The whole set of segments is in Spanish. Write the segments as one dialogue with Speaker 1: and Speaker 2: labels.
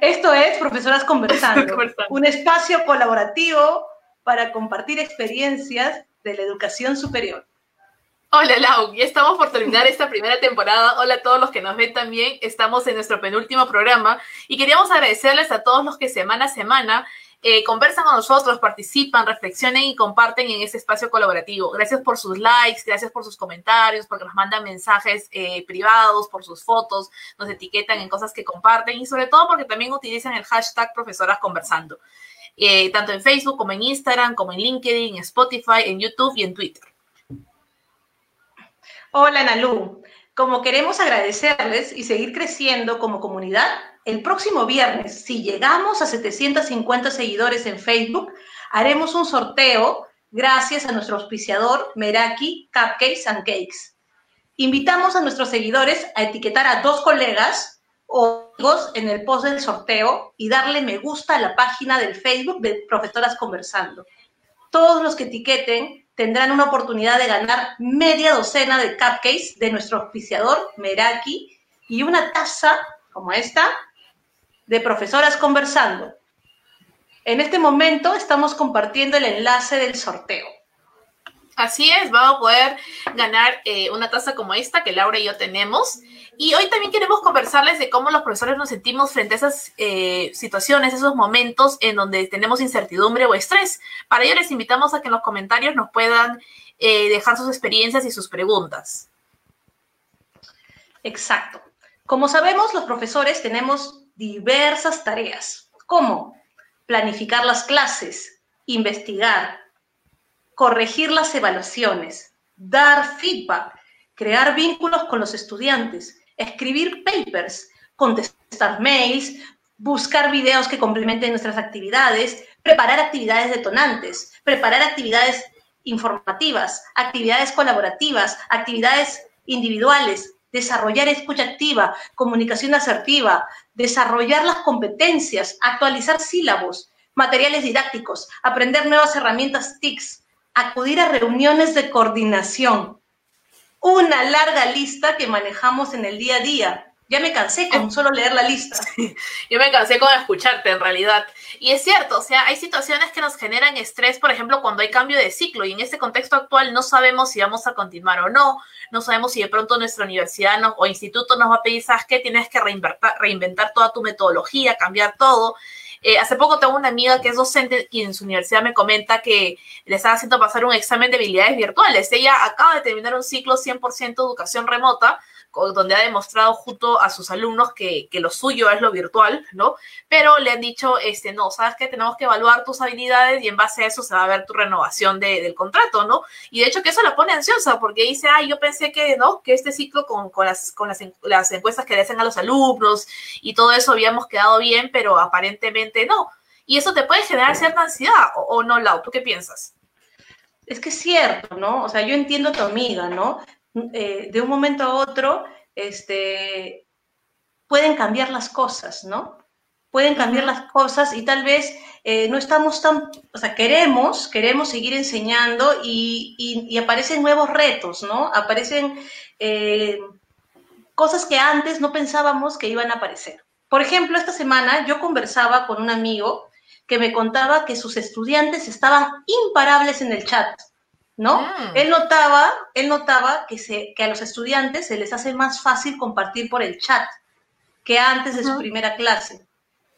Speaker 1: Esto es Profesoras Conversando, un espacio colaborativo para compartir experiencias de la educación superior.
Speaker 2: Hola Lau, ya estamos por terminar esta primera temporada. Hola a todos los que nos ven también. Estamos en nuestro penúltimo programa y queríamos agradecerles a todos los que semana a semana eh, conversan con nosotros, participan, reflexionen y comparten en ese espacio colaborativo. Gracias por sus likes, gracias por sus comentarios, porque nos mandan mensajes eh, privados, por sus fotos, nos etiquetan en cosas que comparten y sobre todo porque también utilizan el hashtag profesoras conversando, eh, tanto en Facebook como en Instagram, como en LinkedIn, en Spotify, en YouTube y en Twitter.
Speaker 1: Hola Nalu, como queremos agradecerles y seguir creciendo como comunidad, el próximo viernes, si llegamos a 750 seguidores en Facebook, haremos un sorteo gracias a nuestro auspiciador Meraki Cupcakes and Cakes. Invitamos a nuestros seguidores a etiquetar a dos colegas o amigos en el post del sorteo y darle me gusta a la página del Facebook de Profesoras Conversando. Todos los que etiqueten tendrán una oportunidad de ganar media docena de cupcakes de nuestro auspiciador Meraki y una taza como esta de profesoras conversando. En este momento estamos compartiendo el enlace del sorteo.
Speaker 2: Así es, vamos a poder ganar eh, una taza como esta que Laura y yo tenemos. Y hoy también queremos conversarles de cómo los profesores nos sentimos frente a esas eh, situaciones, esos momentos en donde tenemos incertidumbre o estrés. Para ello les invitamos a que en los comentarios nos puedan eh, dejar sus experiencias y sus preguntas.
Speaker 1: Exacto. Como sabemos, los profesores tenemos diversas tareas, como planificar las clases, investigar, corregir las evaluaciones, dar feedback, crear vínculos con los estudiantes, escribir papers, contestar mails, buscar videos que complementen nuestras actividades, preparar actividades detonantes, preparar actividades informativas, actividades colaborativas, actividades individuales, desarrollar escucha activa, comunicación asertiva, desarrollar las competencias, actualizar sílabos, materiales didácticos, aprender nuevas herramientas TICS, acudir a reuniones de coordinación. Una larga lista que manejamos en el día a día. Ya me cansé con solo leer la lista.
Speaker 2: yo me cansé con escucharte en realidad. Y es cierto, o sea, hay situaciones que nos generan estrés, por ejemplo, cuando hay cambio de ciclo y en este contexto actual no sabemos si vamos a continuar o no, no sabemos si de pronto nuestra universidad o instituto nos va a pedir, ¿sabes qué? Tienes que reinventar, reinventar toda tu metodología, cambiar todo. Eh, hace poco tengo una amiga que es docente y en su universidad me comenta que le están haciendo pasar un examen de habilidades virtuales. Ella acaba de terminar un ciclo 100% educación remota donde ha demostrado junto a sus alumnos que, lo suyo es lo virtual, ¿no? Pero le han dicho, este, no, sabes que tenemos que evaluar tus habilidades y en base a eso se va a ver tu renovación del contrato, ¿no? Y de hecho que eso la pone ansiosa porque dice, ay, yo pensé que, ¿no? Que este ciclo con, las, con las, encuestas que le hacen a los alumnos y todo eso habíamos quedado bien, pero aparentemente no. Y eso te puede generar cierta ansiedad, ¿o, o no, Lau? ¿Tú qué piensas?
Speaker 1: Es que es cierto, ¿no? O sea, yo entiendo a tu amiga, ¿no? Eh, de un momento a otro, este, pueden cambiar las cosas, ¿no? Pueden cambiar las cosas y tal vez eh, no estamos tan, o sea, queremos, queremos seguir enseñando y, aparecen nuevos retos, ¿no? Aparecen eh, cosas que antes no pensábamos que iban a aparecer. Por ejemplo, esta semana yo conversaba con un amigo que me contaba que sus estudiantes estaban imparables en el chat, ¿no? Ah. Él notaba, él notaba que, se, que a los estudiantes se les hace más fácil compartir por el chat que antes de su primera clase.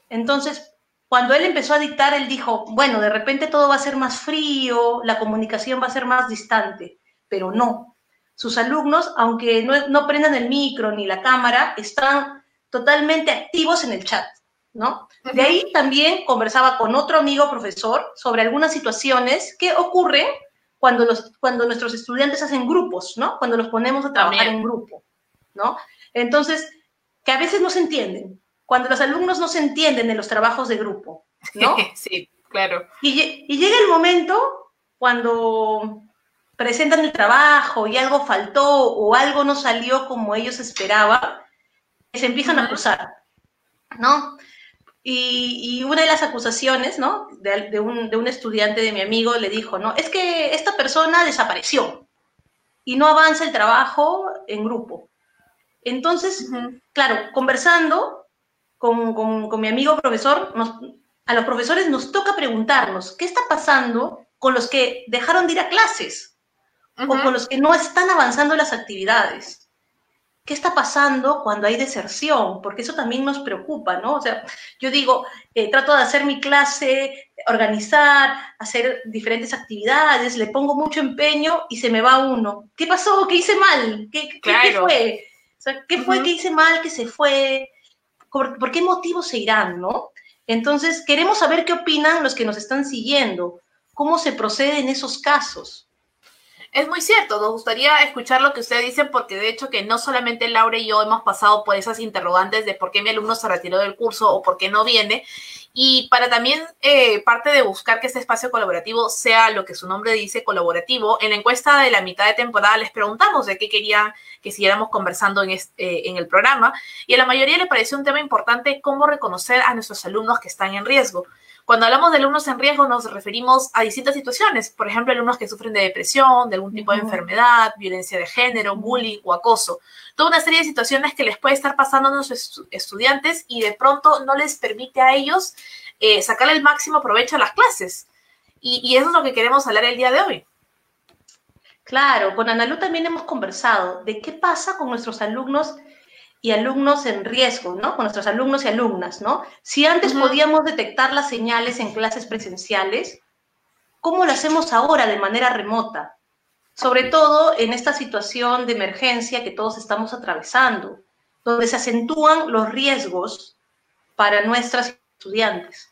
Speaker 1: Entonces, cuando él empezó a dictar, él dijo, bueno, de repente todo va a ser más frío, la comunicación va a ser más distante, pero no. Sus alumnos, aunque no, no prendan el micro ni la cámara, están totalmente activos en el chat, ¿no? De ahí también conversaba con otro amigo profesor sobre algunas situaciones que ocurren cuando, los, cuando nuestros estudiantes hacen grupos, ¿no? Cuando los ponemos a trabajar en grupo, ¿no? Entonces, que a veces no se entienden, cuando los alumnos no se entienden en los trabajos de grupo, ¿no?
Speaker 2: sí, claro.
Speaker 1: Y, y llega el momento cuando presentan el trabajo y algo faltó o algo no salió como ellos esperaban, se empiezan a acusar, ¿no? Y, una de las acusaciones, ¿no? De, un, estudiante de mi amigo le dijo, ¿no? Es que esta persona desapareció y no avanza el trabajo en grupo. Entonces, claro, conversando, con, con, mi amigo profesor, a los profesores nos toca preguntarnos, ¿qué está pasando con los que dejaron de ir a clases? O con los que no están avanzando las actividades. ¿Qué está pasando cuando hay deserción? Porque eso también nos preocupa, ¿no? O sea, yo digo, eh, trato de hacer mi clase, organizar, hacer diferentes actividades, le pongo mucho empeño y se me va uno. ¿Qué pasó? ¿Qué hice mal? ¿Qué, ¿qué fue? O sea, ¿qué fue que hice mal, que se fue? ¿Por, qué motivo se irán, no? Entonces, queremos saber qué opinan los que nos están siguiendo, cómo se procede en esos casos.
Speaker 2: Es muy cierto, nos gustaría escuchar lo que usted dice porque de hecho que no solamente Laura y yo hemos pasado por esas interrogantes de por qué mi alumno se retiró del curso o por qué no viene y para también eh, parte de buscar que este espacio colaborativo sea lo que su nombre dice, colaborativo, en la encuesta de la mitad de temporada les preguntamos de qué querían que siguiéramos conversando en, este, en el programa y a la mayoría le pareció un tema importante cómo reconocer a nuestros alumnos que están en riesgo. Cuando hablamos de alumnos en riesgo nos referimos a distintas situaciones, por ejemplo, alumnos que sufren de depresión, de algún tipo de enfermedad, violencia de género, bullying o acoso. Toda una serie de situaciones que les puede estar pasando a nuestros estudiantes y de pronto no les permite a ellos eh, sacar el máximo provecho a las clases. Y, y eso es lo que queremos hablar el día de hoy.
Speaker 1: Claro, con Analu también hemos conversado de qué pasa con nuestros alumnos y alumnos en riesgo, ¿no? Con nuestros alumnos y alumnas, ¿no? Si antes podíamos detectar las señales en clases presenciales, ¿cómo lo hacemos ahora de manera remota? Sobre todo en esta situación de emergencia que todos estamos atravesando, donde se acentúan los riesgos para nuestras estudiantes.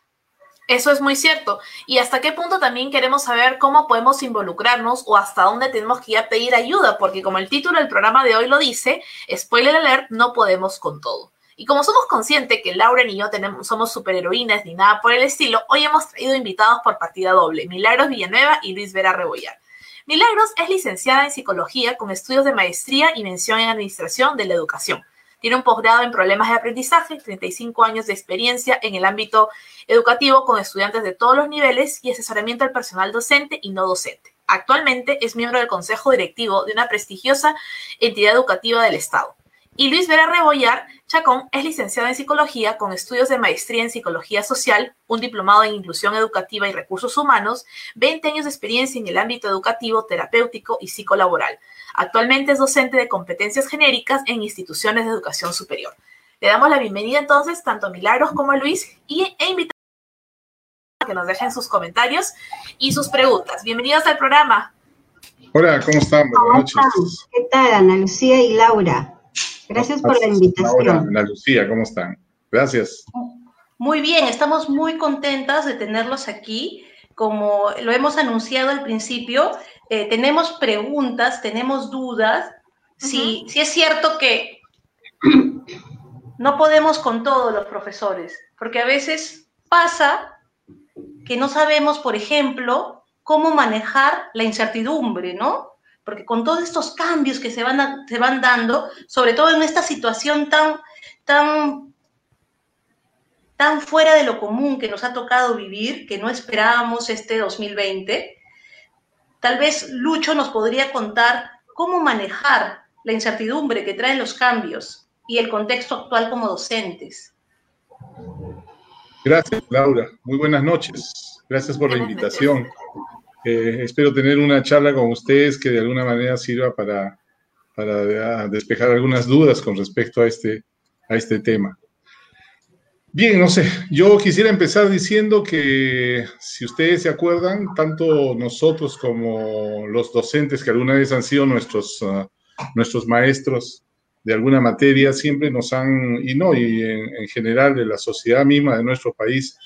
Speaker 2: Eso es muy cierto. Y hasta qué punto también queremos saber cómo podemos involucramos o hasta dónde tenemos que ir a pedir ayuda, porque como el título del programa de hoy lo dice, spoiler alert, no podemos con todo. Y como somos conscientes que Laura y yo tenemos, somos superheroínas ni nada por el estilo, hoy hemos traído invitados por partida doble, Milagros Villanueva y Luis Vera Rebollar. Milagros es licenciada en psicología con estudios de maestría y mención en administración de la educación. Tiene un posgrado en problemas de aprendizaje, 35 años de experiencia en el ámbito educativo con estudiantes de todos los niveles y asesoramiento al personal docente y no docente. Actualmente es miembro del consejo directivo de una prestigiosa entidad educativa del Estado. Y Luis Vera Rebollar Chacón es licenciado en psicología con estudios de maestría en psicología social, un diplomado en inclusión educativa y recursos humanos, 20 años de experiencia en el ámbito educativo, terapéutico y psicolaboral. Actualmente es docente de competencias genéricas en instituciones de educación superior. Le damos la bienvenida entonces tanto a Milagros como a Luis y, e invitamos a que nos dejen sus comentarios y sus preguntas. Bienvenidos al programa.
Speaker 3: Hola, ¿cómo están?
Speaker 4: Buenas noches. ¿Qué tal, Ana Lucía y Laura? Gracias por la invitación. Hola,
Speaker 3: Ana Lucía, ¿cómo están? Gracias.
Speaker 1: Muy bien, estamos muy contentas de tenerlos aquí. Como lo hemos anunciado al principio, eh, tenemos preguntas, tenemos dudas. si, si es cierto que no podemos con todos los profesores, porque a veces pasa que no sabemos, por ejemplo, cómo manejar la incertidumbre, ¿no? Porque con todos estos cambios que se van, se van dando, sobre todo en esta situación tan, tan, tan fuera de lo común que nos ha tocado vivir, que no esperábamos este 2020, tal vez Lucho nos podría contar cómo manejar la incertidumbre que traen los cambios y el contexto actual como docentes.
Speaker 3: Gracias, Laura. Muy buenas noches. Gracias por la invitación. Eh, espero tener una charla con ustedes que de alguna manera sirva para, para despejar algunas dudas con respecto a este, a este tema. Bien, no sé, yo quisiera empezar diciendo que si ustedes se acuerdan, tanto nosotros como los docentes que alguna vez han sido nuestros, ah, maestros de alguna materia, siempre nos han, y no, y en general de la sociedad misma de nuestro país,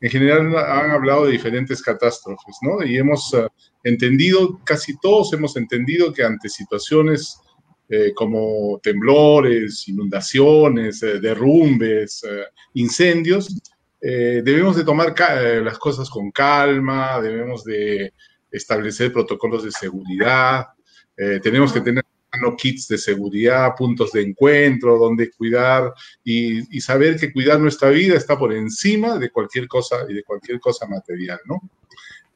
Speaker 3: en general han hablado de diferentes catástrofes, ¿no? Y hemos eh, entendido, casi todos hemos entendido que ante situaciones eh, como temblores, inundaciones, eh, derrumbes, incendios, debemos de tomar las cosas con calma, debemos de establecer protocolos de seguridad, tenemos que tener kits de seguridad, puntos de encuentro, donde cuidar y, saber que cuidar nuestra vida está por encima de cualquier cosa y de cualquier cosa material, ¿no?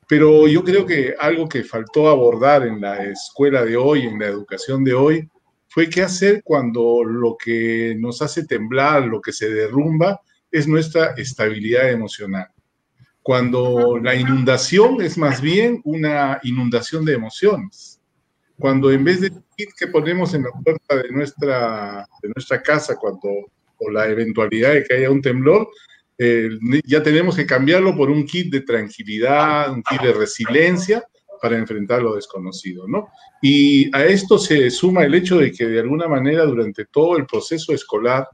Speaker 3: Pero yo creo que algo que faltó abordar en la escuela de hoy, en la educación de hoy, fue qué hacer cuando lo que nos hace temblar, lo que se derrumba, es nuestra estabilidad emocional. Cuando la inundación es más bien una inundación de emociones. Cuando en vez de kit que ponemos en la puerta de nuestra, de nuestra casa cuando o la eventualidad de que haya un temblor, eh, ya tenemos que cambiarlo por un kit de tranquilidad, un kit de resiliencia para enfrentar lo desconocido, ¿no? Y a esto se suma el hecho de que de alguna manera durante todo el proceso escolar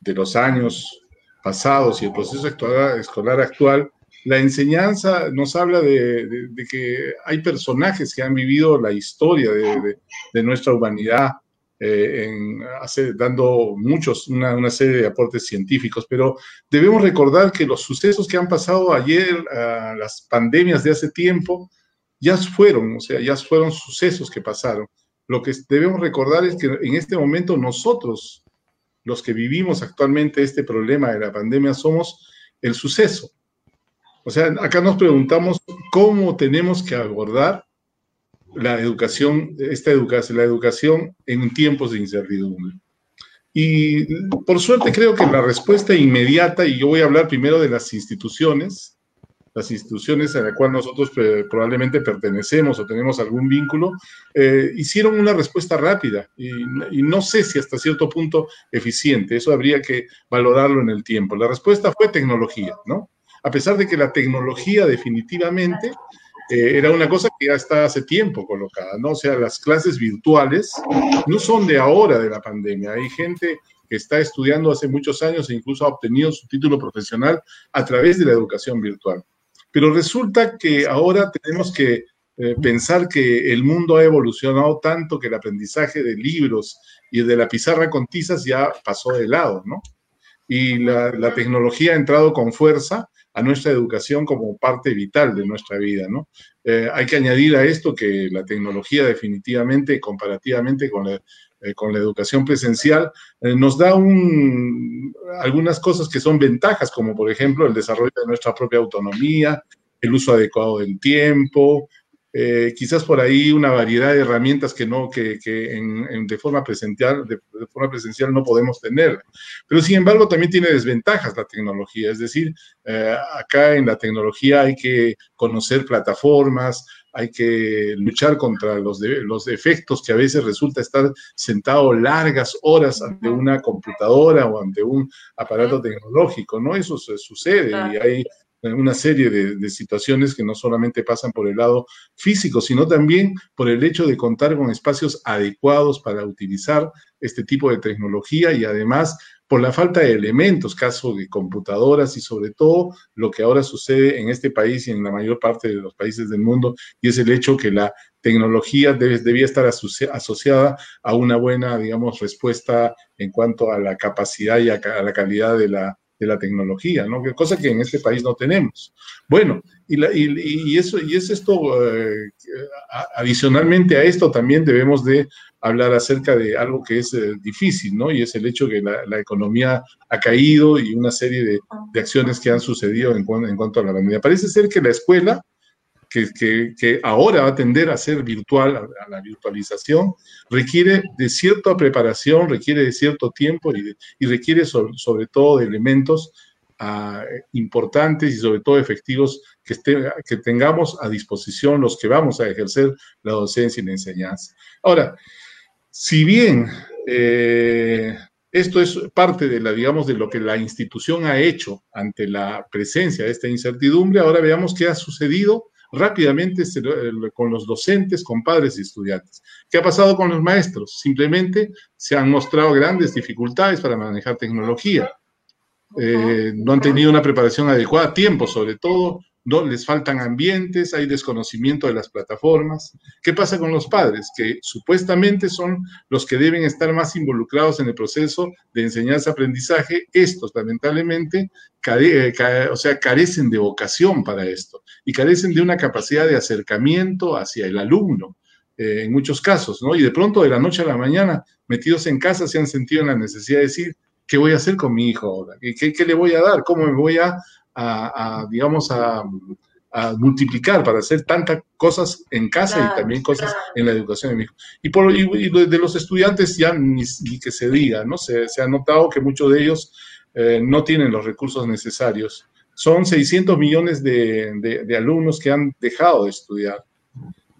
Speaker 3: de los años pasados y el proceso escolar actual, la enseñanza nos habla de, que hay personajes que han vivido la historia de, nuestra humanidad, eh, en, dando muchos, una, serie de aportes científicos, pero debemos recordar que los sucesos que han pasado ayer, las pandemias de hace tiempo, ya fueron, o sea, ya fueron sucesos que pasaron. Lo que debemos recordar es que en este momento nosotros, los que vivimos actualmente este problema de la pandemia, somos el suceso. O sea, acá nos preguntamos cómo tenemos que abordar la educación, esta educación, la educación en tiempos de incertidumbre. Y por suerte creo que la respuesta inmediata, y yo voy a hablar primero de las instituciones, las instituciones a las cuales nosotros eh, probablemente pertenecemos o tenemos algún vínculo, eh, hicieron una respuesta rápida y, y, no sé si hasta cierto punto eficiente, eso habría que valorarlo en el tiempo. La respuesta fue tecnología, ¿no? A pesar de que la tecnología definitivamente eh, era una cosa que ya está hace tiempo colocada, ¿no? O sea, las clases virtuales no son de ahora de la pandemia. Hay gente que está estudiando hace muchos años e incluso ha obtenido su título profesional a través de la educación virtual. Pero resulta que ahora tenemos que eh, pensar que el mundo ha evolucionado tanto que el aprendizaje de libros y de la pizarra con tizas ya pasó de lado, ¿no? Y la, la tecnología ha entrado con fuerza a nuestra educación como parte vital de nuestra vida, ¿no? Eh, hay que añadir a esto que la tecnología definitivamente, comparativamente con la, eh, con la educación presencial, eh, nos da un, algunas cosas que son ventajas, como por ejemplo el desarrollo de nuestra propia autonomía, el uso adecuado del tiempo, eh, quizás por ahí una variedad de herramientas que no, que, que en, de, forma presencial, de, forma presencial no podemos tener. Pero sin embargo también tiene desventajas la tecnología, es decir, eh, acá en la tecnología hay que conocer plataformas, hay que luchar contra los, de, los efectos que a veces resulta estar sentado largas horas ante una computadora o ante un aparato tecnológico, ¿no? Eso sucede y hay una serie de, situaciones que no solamente pasan por el lado físico, sino también por el hecho de contar con espacios adecuados para utilizar este tipo de tecnología y además por la falta de elementos, caso de computadoras y sobre todo lo que ahora sucede en este país y en la mayor parte de los países del mundo, y es el hecho que la tecnología debe, debía estar asociada a una buena, digamos, respuesta en cuanto a la capacidad y a la calidad de la, de la tecnología, ¿no? Cosa que en este país no tenemos. Bueno, y, la, y, eso, y es esto, eh, adicionalmente a esto también debemos de hablar acerca de algo que es eh, difícil, ¿no? Y es el hecho que la, economía ha caído y una serie de, de acciones que han sucedido en, en, cuanto a la pandemia. Parece ser que la escuela que, ahora va a tender a ser virtual, a, la virtualización, requiere de cierta preparación, requiere de cierto tiempo y, requiere sobre, todo de elementos ah, importantes y sobre todo efectivos que, que tengamos a disposición los que vamos a ejercer la docencia y la enseñanza. Ahora, si bien eh, esto es parte de la, digamos, de lo que la institución ha hecho ante la presencia de esta incertidumbre, ahora veamos qué ha sucedido rápidamente con los docentes, con padres y estudiantes. ¿Qué ha pasado con los maestros? Simplemente se han mostrado grandes dificultades para manejar tecnología. Eh, no han tenido una preparación adecuada tiempo, sobre todo no les faltan ambientes, hay desconocimiento de las plataformas. ¿Qué pasa con los padres? Que supuestamente son los que deben estar más involucrados en el proceso de enseñanza-aprendizaje. Estos, lamentablemente, o sea, carecen de vocación para esto y carecen de una capacidad de acercamiento hacia el alumno. Eh, en muchos casos, ¿no? Y de pronto, de la noche a la mañana, metidos en casa, se han sentido en la necesidad de decir, ¿qué voy a hacer con mi hijo ahora? ¿Qué, qué le voy a dar? ¿Cómo me voy a a, digamos, a, multiplicar para hacer tantas cosas en casa y también cosas en la educación de mi hijo. Y, por, y, de los estudiantes ya ni, que se diga, ¿no? Se, se, ha notado que muchos de ellos eh, no tienen los recursos necesarios. Son 600 millones de, alumnos que han dejado de estudiar.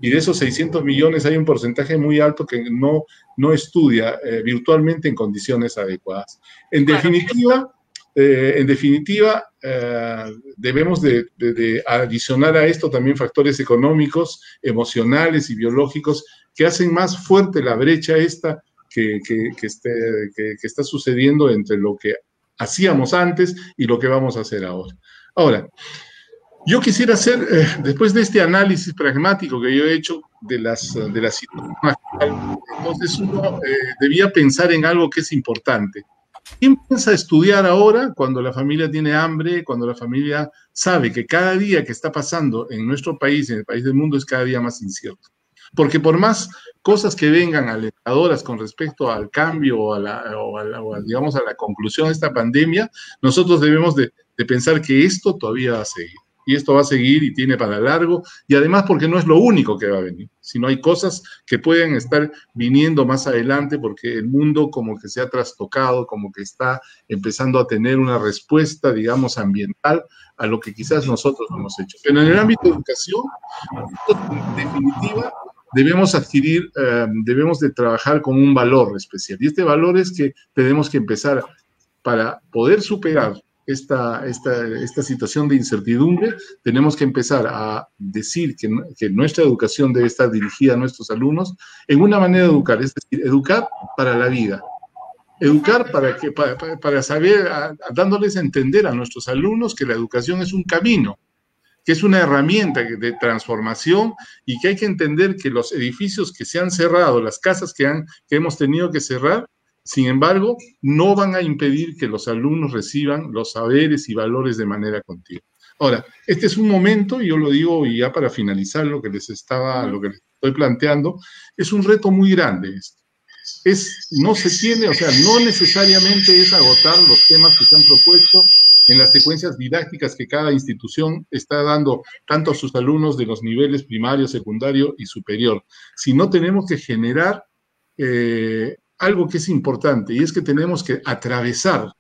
Speaker 3: Y de esos 600 millones hay un porcentaje muy alto que no, no estudia eh, virtualmente en condiciones adecuadas. En definitiva, eh, en definitiva, debemos de, adicionar a esto también factores económicos, emocionales y biológicos que hacen más fuerte la brecha esta este, que, está sucediendo entre lo que hacíamos antes y lo que vamos a hacer ahora. Ahora, yo quisiera hacer, eh, después de este análisis pragmático que yo he hecho de las, de situaciones entonces uno eh, debía pensar en algo que es importante. ¿Quién piensa estudiar ahora cuando la familia tiene hambre, cuando la familia sabe que cada día que está pasando en nuestro país, en el país del mundo, es cada día más incierto? Porque por más cosas que vengan alentadoras con respecto al cambio o a la, digamos, a la conclusión de esta pandemia, nosotros debemos de, de pensar que esto todavía va a seguir. Y esto va a seguir y tiene para largo. Y además porque no es lo único que va a venir, sino hay cosas que pueden estar viniendo más adelante porque el mundo como que se ha trastocado, como que está empezando a tener una respuesta, digamos, ambiental a lo que quizás nosotros no hemos hecho. Pero en el ámbito de educación, en definitiva, debemos adquirir, em, debemos de trabajar con un valor especial. Y este valor es que tenemos que empezar para poder superar esta, esta, esta situación de incertidumbre, tenemos que empezar a decir que, que, nuestra educación debe estar dirigida a nuestros alumnos en una manera de educar, es decir, educar para la vida. Educar para, que, para, para saber, dándoles a entender a nuestros alumnos que la educación es un camino, que es una herramienta de transformación y que hay que entender que los edificios que se han cerrado, las casas que, han, que hemos tenido que cerrar, sin embargo, no van a impedir que los alumnos reciban los saberes y valores de manera continua. Ahora, este es un momento, y yo lo digo y ya para finalizar lo que les estaba, lo que les estoy planteando, es un reto muy grande esto. Es, no se tiene, o sea, no necesariamente es agotar los temas que se han propuesto, en las secuencias didácticas que cada institución está dando tanto a sus alumnos de los niveles primario, secundario y superior, sino tenemos que generar eh, algo que es importante y es que tenemos que atravesar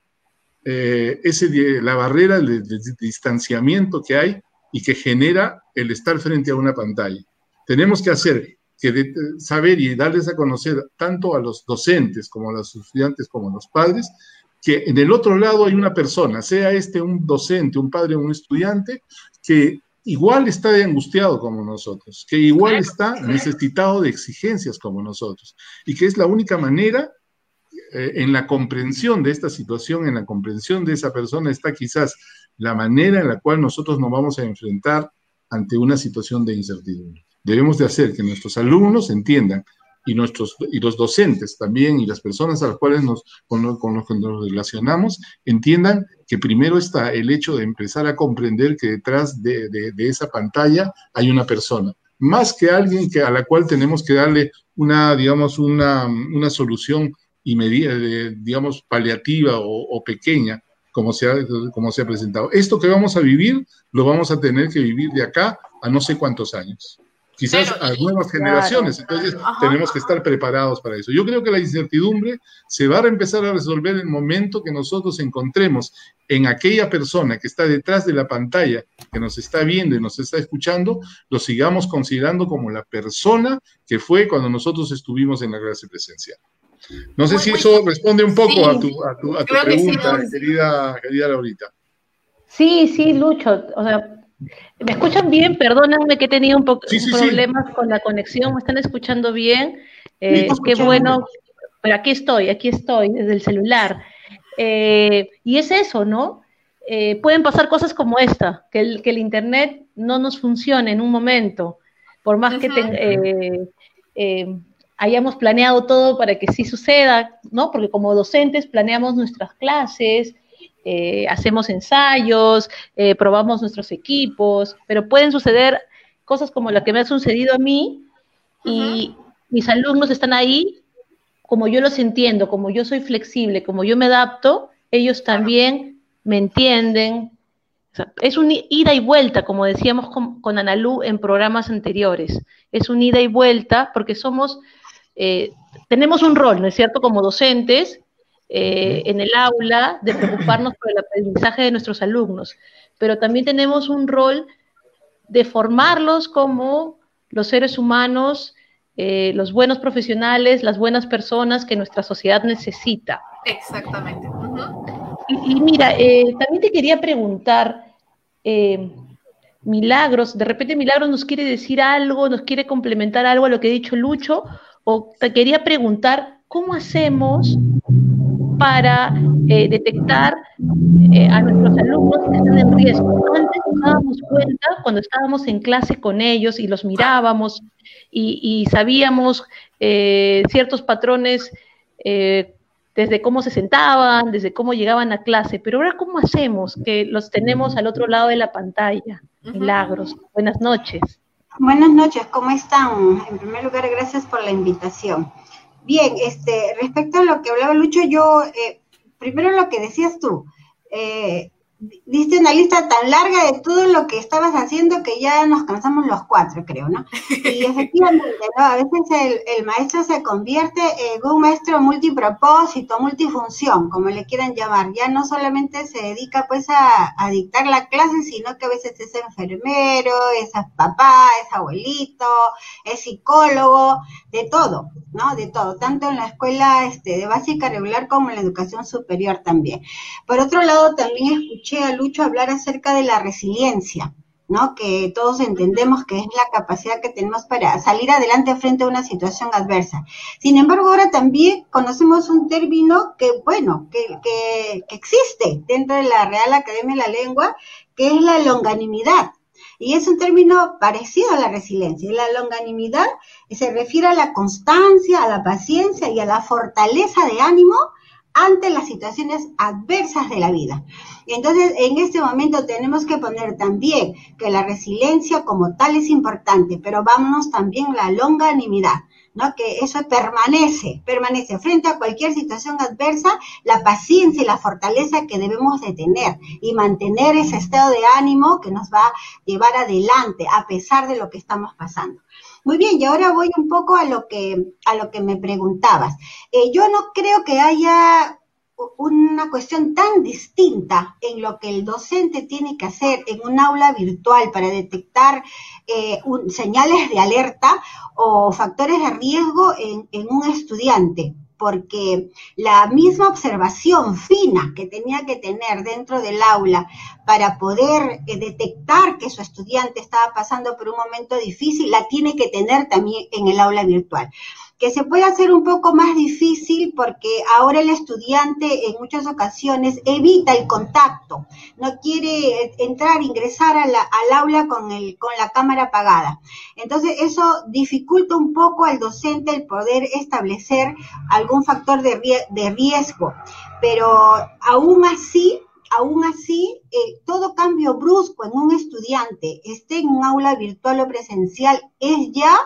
Speaker 3: eh, ese, la barrera de, distanciamiento que hay y que genera el estar frente a una pantalla. Tenemos que hacer que saber y darles a conocer tanto a los docentes como a los estudiantes como a los padres que en el otro lado hay una persona, sea este un docente, un padre un estudiante, que igual está angustiado como nosotros, que igual está necesitado de exigencias como nosotros, y que es la única manera eh, en la comprensión de esta situación, en la comprensión de esa persona, está quizás la manera en la cual nosotros nos vamos a enfrentar ante una situación de incertidumbre. Debemos de hacer que nuestros alumnos entiendan y, nuestros, y los docentes también y las personas a las cuales nos, con, los que nos relacionamos entiendan que primero está el hecho de empezar a comprender que detrás de, de, esa pantalla hay una persona, más que alguien que, a la cual tenemos que darle una, digamos, una, una solución inmediata, digamos, paliativa o, pequeña, como se, como se ha presentado. Esto que vamos a vivir, lo vamos a tener que vivir de acá a no sé cuántos años quizás a nuevas generaciones. Entonces, tenemos que estar preparados para eso. Yo creo que la incertidumbre se va a empezar a resolver en el momento que nosotros encontremos en aquella persona que está detrás de la pantalla, que nos está viendo y nos está escuchando, lo sigamos considerando como la persona que fue cuando nosotros estuvimos en la clase presencial. No sé si eso responde un poco a tu, a tu, a tu pregunta, querida, querida Laurita.
Speaker 1: Sí, sí, Lucho. O sea, ¿Me escuchan bien? Perdónenme que he tenido un poco problemas con la conexión. ¿Me están escuchando bien? Eh, qué bueno. Pero aquí estoy, aquí estoy, desde el celular. Eh, y es eso, ¿no? Eh, pueden pasar cosas como esta, que el, que el Internet no nos funcione en un momento, por más que hayamos planeado todo para que sí suceda, ¿no? Porque como docentes planeamos nuestras clases, eh, hacemos ensayos, eh, probamos nuestros equipos, pero pueden suceder cosas como la que me ha sucedido a mí y mis alumnos están ahí como yo los entiendo, como yo soy flexible, como yo me adapto, ellos también me entienden. es un ida y vuelta, como decíamos con, con, Analú en programas anteriores. Es un ida y vuelta porque somos, eh, tenemos un rol, ¿no es cierto?, como docentes, eh, en el aula, de preocuparnos por el aprendizaje de nuestros alumnos, pero también tenemos un rol de formarlos como los seres humanos, eh, los buenos profesionales, las buenas personas que nuestra sociedad necesita.
Speaker 2: Exactamente.
Speaker 1: y, mira, eh, también te quería preguntar, eh, Milagros, de repente Milagros nos quiere decir algo, nos quiere complementar algo a lo que ha dicho Lucho, o te quería preguntar, ¿cómo hacemos para eh, detectar eh, a nuestros alumnos que están en riesgo. Antes nos dábamos cuenta cuando estábamos en clase con ellos y los mirábamos y, sabíamos eh, ciertos patrones desde cómo se sentaban, desde cómo llegaban a clase, pero ahora ¿cómo hacemos que los tenemos al otro lado de la pantalla? Milagros. Buenas noches.
Speaker 4: Buenas noches, ¿cómo están? En primer lugar, gracias por la invitación. Bien, este, respecto a lo que hablaba Lucho, yo, eh, primero lo que decías tú, eh, diste una lista tan larga de todo lo que estabas haciendo que ya nos cansamos los cuatro, creo, ¿no? Y efectivamente, ¿no? A veces el, el, maestro se convierte en un maestro multipropósito, multifunción, como le quieran llamar. Ya no solamente se dedica pues a, a dictar la clase, sino que a veces es enfermero, es papá, es abuelito, es psicólogo, de todo, ¿no? De todo, tanto en la escuela este, de básica regular como en la educación superior también. Por otro lado, también escuché a Lucho hablar acerca de la resiliencia, ¿no? Que todos entendemos que es la capacidad que tenemos para salir adelante frente a una situación adversa. Sin embargo, ahora también conocemos un término que, bueno, que, que, que existe dentro de la Real Academia de la Lengua, que es la longanimidad. Y es un término parecido a la resiliencia. La longanimidad se refiere a la constancia, a la paciencia y a la fortaleza de ánimo ante las situaciones adversas de la vida. Entonces, en este momento tenemos que poner también que la resiliencia como tal es importante, pero vámonos también la longanimidad. ¿no? Que eso permanece, permanece frente a cualquier situación adversa, la paciencia y la fortaleza que debemos de tener y mantener ese estado de ánimo que nos va a llevar adelante a pesar de lo que estamos pasando. Muy bien, y ahora voy un poco a lo que, a lo que me preguntabas. Eh, yo no creo que haya una cuestión tan distinta en lo que el docente tiene que hacer en un aula virtual para detectar eh, señales de alerta o factores de riesgo en, un estudiante. Porque la misma observación fina que tenía que tener dentro del aula para poder eh, detectar que su estudiante estaba pasando por un momento difícil, la tiene que tener también en el aula virtual que se puede hacer un poco más difícil porque ahora el estudiante en muchas ocasiones evita el contacto, no quiere entrar, ingresar al aula con, el, con la cámara apagada. Entonces eso dificulta un poco al docente el poder establecer algún factor de, riesgo, pero aún así aún así, eh, todo cambio brusco en un estudiante, esté en un aula virtual o presencial, es ya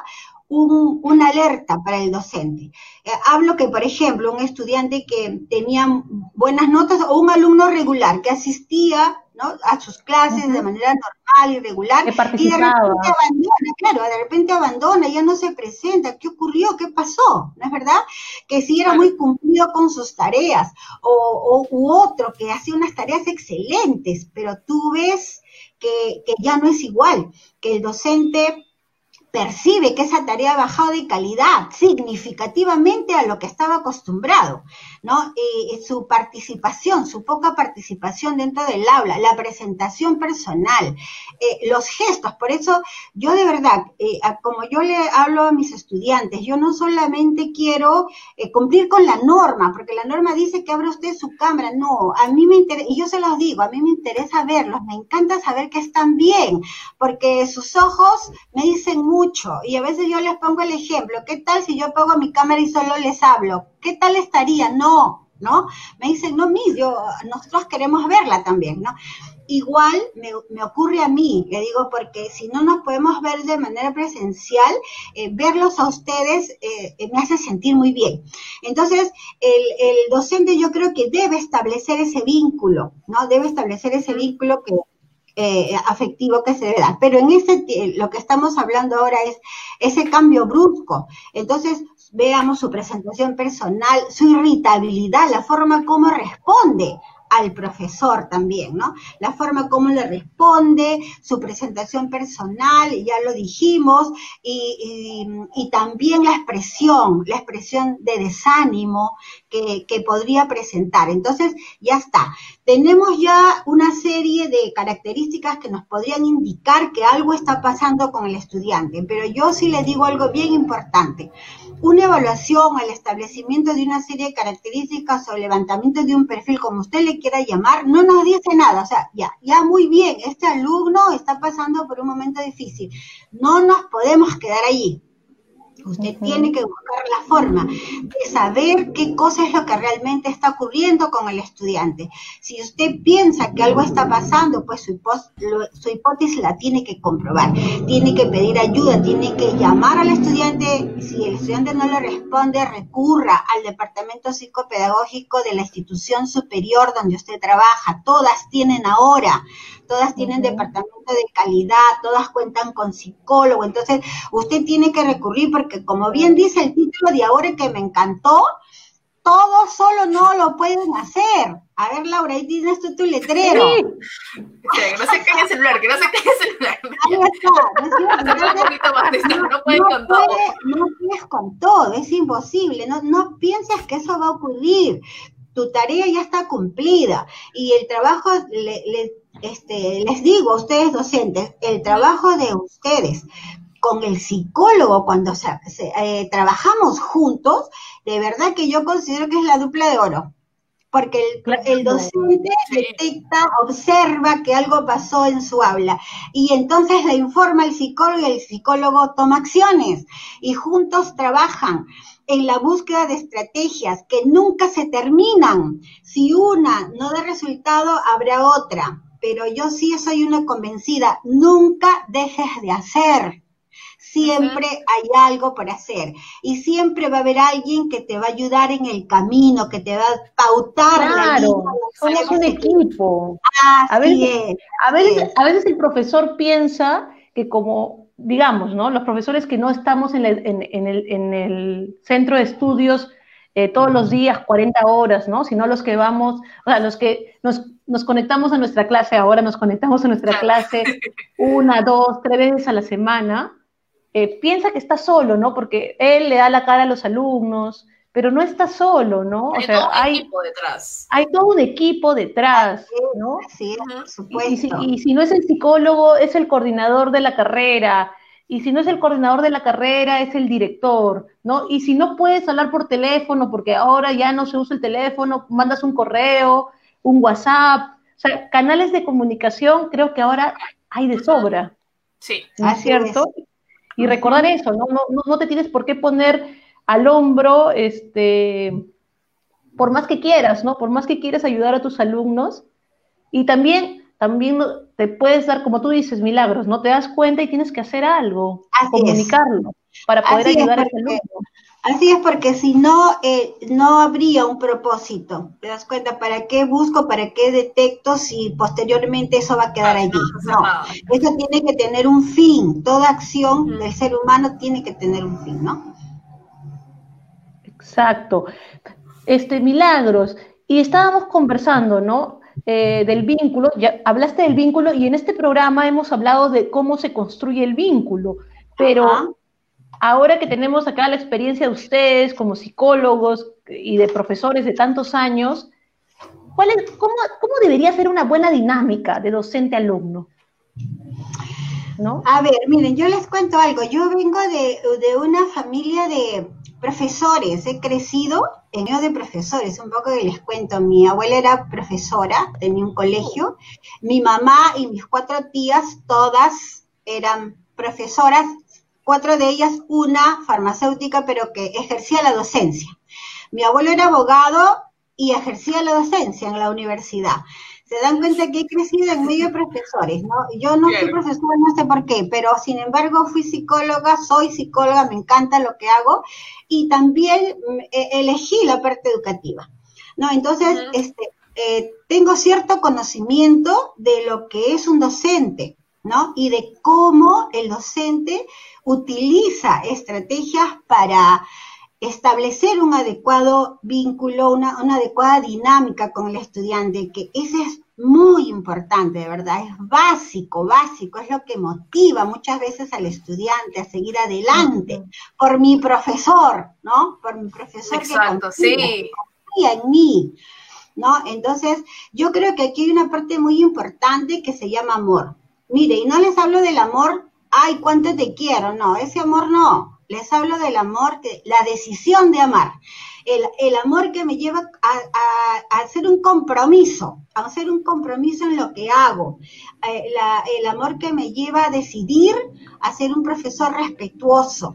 Speaker 4: una alerta para el docente. Eh, hablo que, por ejemplo, un estudiante que tenía buenas notas o un alumno regular que asistía a sus clases de manera normal y regular y de repente abandona, claro, de repente abandona, ya no se presenta, ¿qué ocurrió? ¿Qué pasó? ¿No es verdad? Que si era muy cumplido con sus tareas o, u otro que hacía unas tareas excelentes, pero tú ves que, que ya no es igual, que el docente percibe que esa tarea ha bajado de calidad significativamente a lo que estaba acostumbrado, ¿no? su participación, su poca participación dentro del aula, la presentación personal, eh, los gestos. Por eso yo de verdad, eh, como yo le hablo a mis estudiantes, yo no solamente quiero eh, cumplir con la norma, porque la norma dice que abra usted su cámara, no, a mí me interesa, y yo se los digo, a mí me interesa verlos, me encanta saber que están bien, porque sus ojos me dicen mucho y a veces yo les pongo el ejemplo, ¿qué tal si yo pongo mi cámara y solo les hablo? ¿Qué tal estaría? No, ¿no? Me dicen, no, mis, yo, nosotros queremos verla también, ¿no? Igual me, ocurre a mí, le digo, porque si no nos podemos ver de manera presencial, eh, verlos a ustedes eh, me hace sentir muy bien. Entonces, el, el docente yo creo que debe establecer ese vínculo, ¿no? Debe establecer ese vínculo que, eh, afectivo que se debe dar. Pero en ese, lo que estamos hablando ahora es ese cambio brusco. Entonces, veamos su presentación personal, su irritabilidad, la forma como responde al profesor también, ¿no? La forma como le responde, su presentación personal, ya lo dijimos, y, también la expresión, la expresión de desánimo que, que podría presentar. Entonces, ya está. Tenemos ya una serie de características que nos podrían indicar que algo está pasando con el estudiante, pero yo sí le digo algo bien importante una evaluación, el establecimiento de una serie de características o levantamiento de un perfil, como usted le quiera llamar, no nos dice nada. O sea, ya, ya muy bien, este alumno está pasando por un momento difícil. No nos podemos quedar allí. Usted tiene que buscar la forma de saber qué cosa es lo que realmente está ocurriendo con el estudiante. Si usted piensa que algo está pasando, pues su, su, hipótesis la tiene que comprobar. Tiene que pedir ayuda, tiene que llamar al estudiante. Si el estudiante no le responde, recurra al departamento psicopedagógico de la institución superior donde usted trabaja. Todas tienen ahora todas tienen departamento de calidad, todas cuentan con psicólogo, entonces usted tiene que recurrir porque como bien dice el título de ahora que me encantó, todo solo no lo pueden hacer. A ver, Laura, ahí tienes tú tu letrero.
Speaker 2: Sí. que no se caiga el celular, que no se caiga el celular. Ahí está. No, un poquito más, no, no pueden con todo.
Speaker 4: No puedes con todo, es imposible. No, no pienses que eso va a ocurrir. Tu tarea ya está cumplida y el trabajo le, le este, les digo a ustedes docentes, el trabajo de ustedes con el psicólogo cuando eh, trabajamos juntos, de verdad que yo considero que es la dupla de oro. Porque el, docente detecta, observa que algo pasó en su habla y entonces le informa al psicólogo y el psicólogo toma acciones y juntos trabajan en la búsqueda de estrategias que nunca se terminan. Si una no da resultado, habrá otra pero yo sí soy una convencida, nunca dejes de hacer. Siempre hay algo por hacer y siempre va a haber alguien que te va a ayudar en el camino, que te va a pautar.
Speaker 1: Claro, somos un equipo. a veces, a, veces, a veces el profesor piensa que como, digamos, ¿no? Los profesores que no estamos en en, el, en el centro de estudios eh, todos los días, 40 horas, ¿no? Sino los que vamos, o sea, los que nos, nos conectamos a nuestra clase ahora, nos conectamos a nuestra clase una, dos, tres veces a la semana, eh, piensa que está solo, ¿no? Porque él le da la cara a los alumnos, pero no está solo, ¿no?
Speaker 2: Hay o sea, todo un hay, equipo detrás.
Speaker 1: Hay todo un equipo detrás, ¿no?
Speaker 4: Sí, por supuesto.
Speaker 1: y si no es el psicólogo, es el coordinador de la carrera, y si no es el coordinador de la carrera, es el director, ¿no? Y si no puedes hablar por teléfono, porque ahora ya no se usa el teléfono, mandas un correo, un WhatsApp, o sea, canales de comunicación creo que ahora hay de sobra.
Speaker 2: Sí.
Speaker 1: ¿No es cierto? Y recordar eso, ¿no? No, no te tienes por qué poner al hombro, este, por más que quieras, ¿no? Por más que quieras ayudar a tus alumnos. Y también también te puedes dar, como tú dices, milagros, no te das cuenta y tienes que hacer algo, comunicarlo, para poder ayudar a ese alumno.
Speaker 4: Así es, porque si no, eh, no habría un propósito. ¿Te das cuenta? ¿Para qué busco? ¿Para qué detecto si posteriormente eso va a quedar allí? No, eso tiene que tener un fin. Toda acción del ser humano tiene que tener un fin, ¿no?
Speaker 1: Exacto. Este, milagros. Y estábamos conversando, ¿no? Eh, del vínculo, ya hablaste del vínculo y en este programa hemos hablado de cómo se construye el vínculo, pero ahora que tenemos acá la experiencia de ustedes como psicólogos y de profesores de tantos años, ¿cuál es, cómo, cómo, debería ser una buena dinámica de docente-alumno?
Speaker 4: ¿No? A ver, miren, yo les cuento algo. Yo vengo de, de una familia de profesores, he crecido en medio de profesores, un poco que les cuento, mi abuela era profesora, tenía un colegio, mi mamá y mis cuatro tías, todas eran profesoras, cuatro de ellas, una farmacéutica, pero que ejercía la docencia. Mi abuelo era abogado y ejercía la docencia en la universidad se dan cuenta que he crecido en medio de profesores, ¿no? Yo no soy profesora, no sé por qué, pero sin embargo fui psicóloga, soy psicóloga, me encanta lo que hago y también mm, elegí la parte educativa, ¿no? Entonces, este, eh, tengo cierto conocimiento de lo que es un docente, ¿no? Y de cómo el docente utiliza estrategias para establecer un adecuado vínculo, una, una adecuada dinámica con el estudiante, que ese es muy importante, de verdad, es básico, básico, es lo que motiva muchas veces al estudiante a seguir adelante, por mi profesor, ¿no? Por mi profesor
Speaker 2: Exacto,
Speaker 4: que
Speaker 2: sí.
Speaker 4: confía en mí, ¿no? Entonces, yo creo que aquí hay una parte muy importante que se llama amor. Mire, y no les hablo del amor, ay, cuánto te quiero, no, ese amor no, les hablo del amor, que, la decisión de amar. El, el amor que me lleva a, a, a, hacer un compromiso, a hacer un compromiso en lo que hago, eh, la, el amor que me lleva a decidir a ser un profesor respetuoso,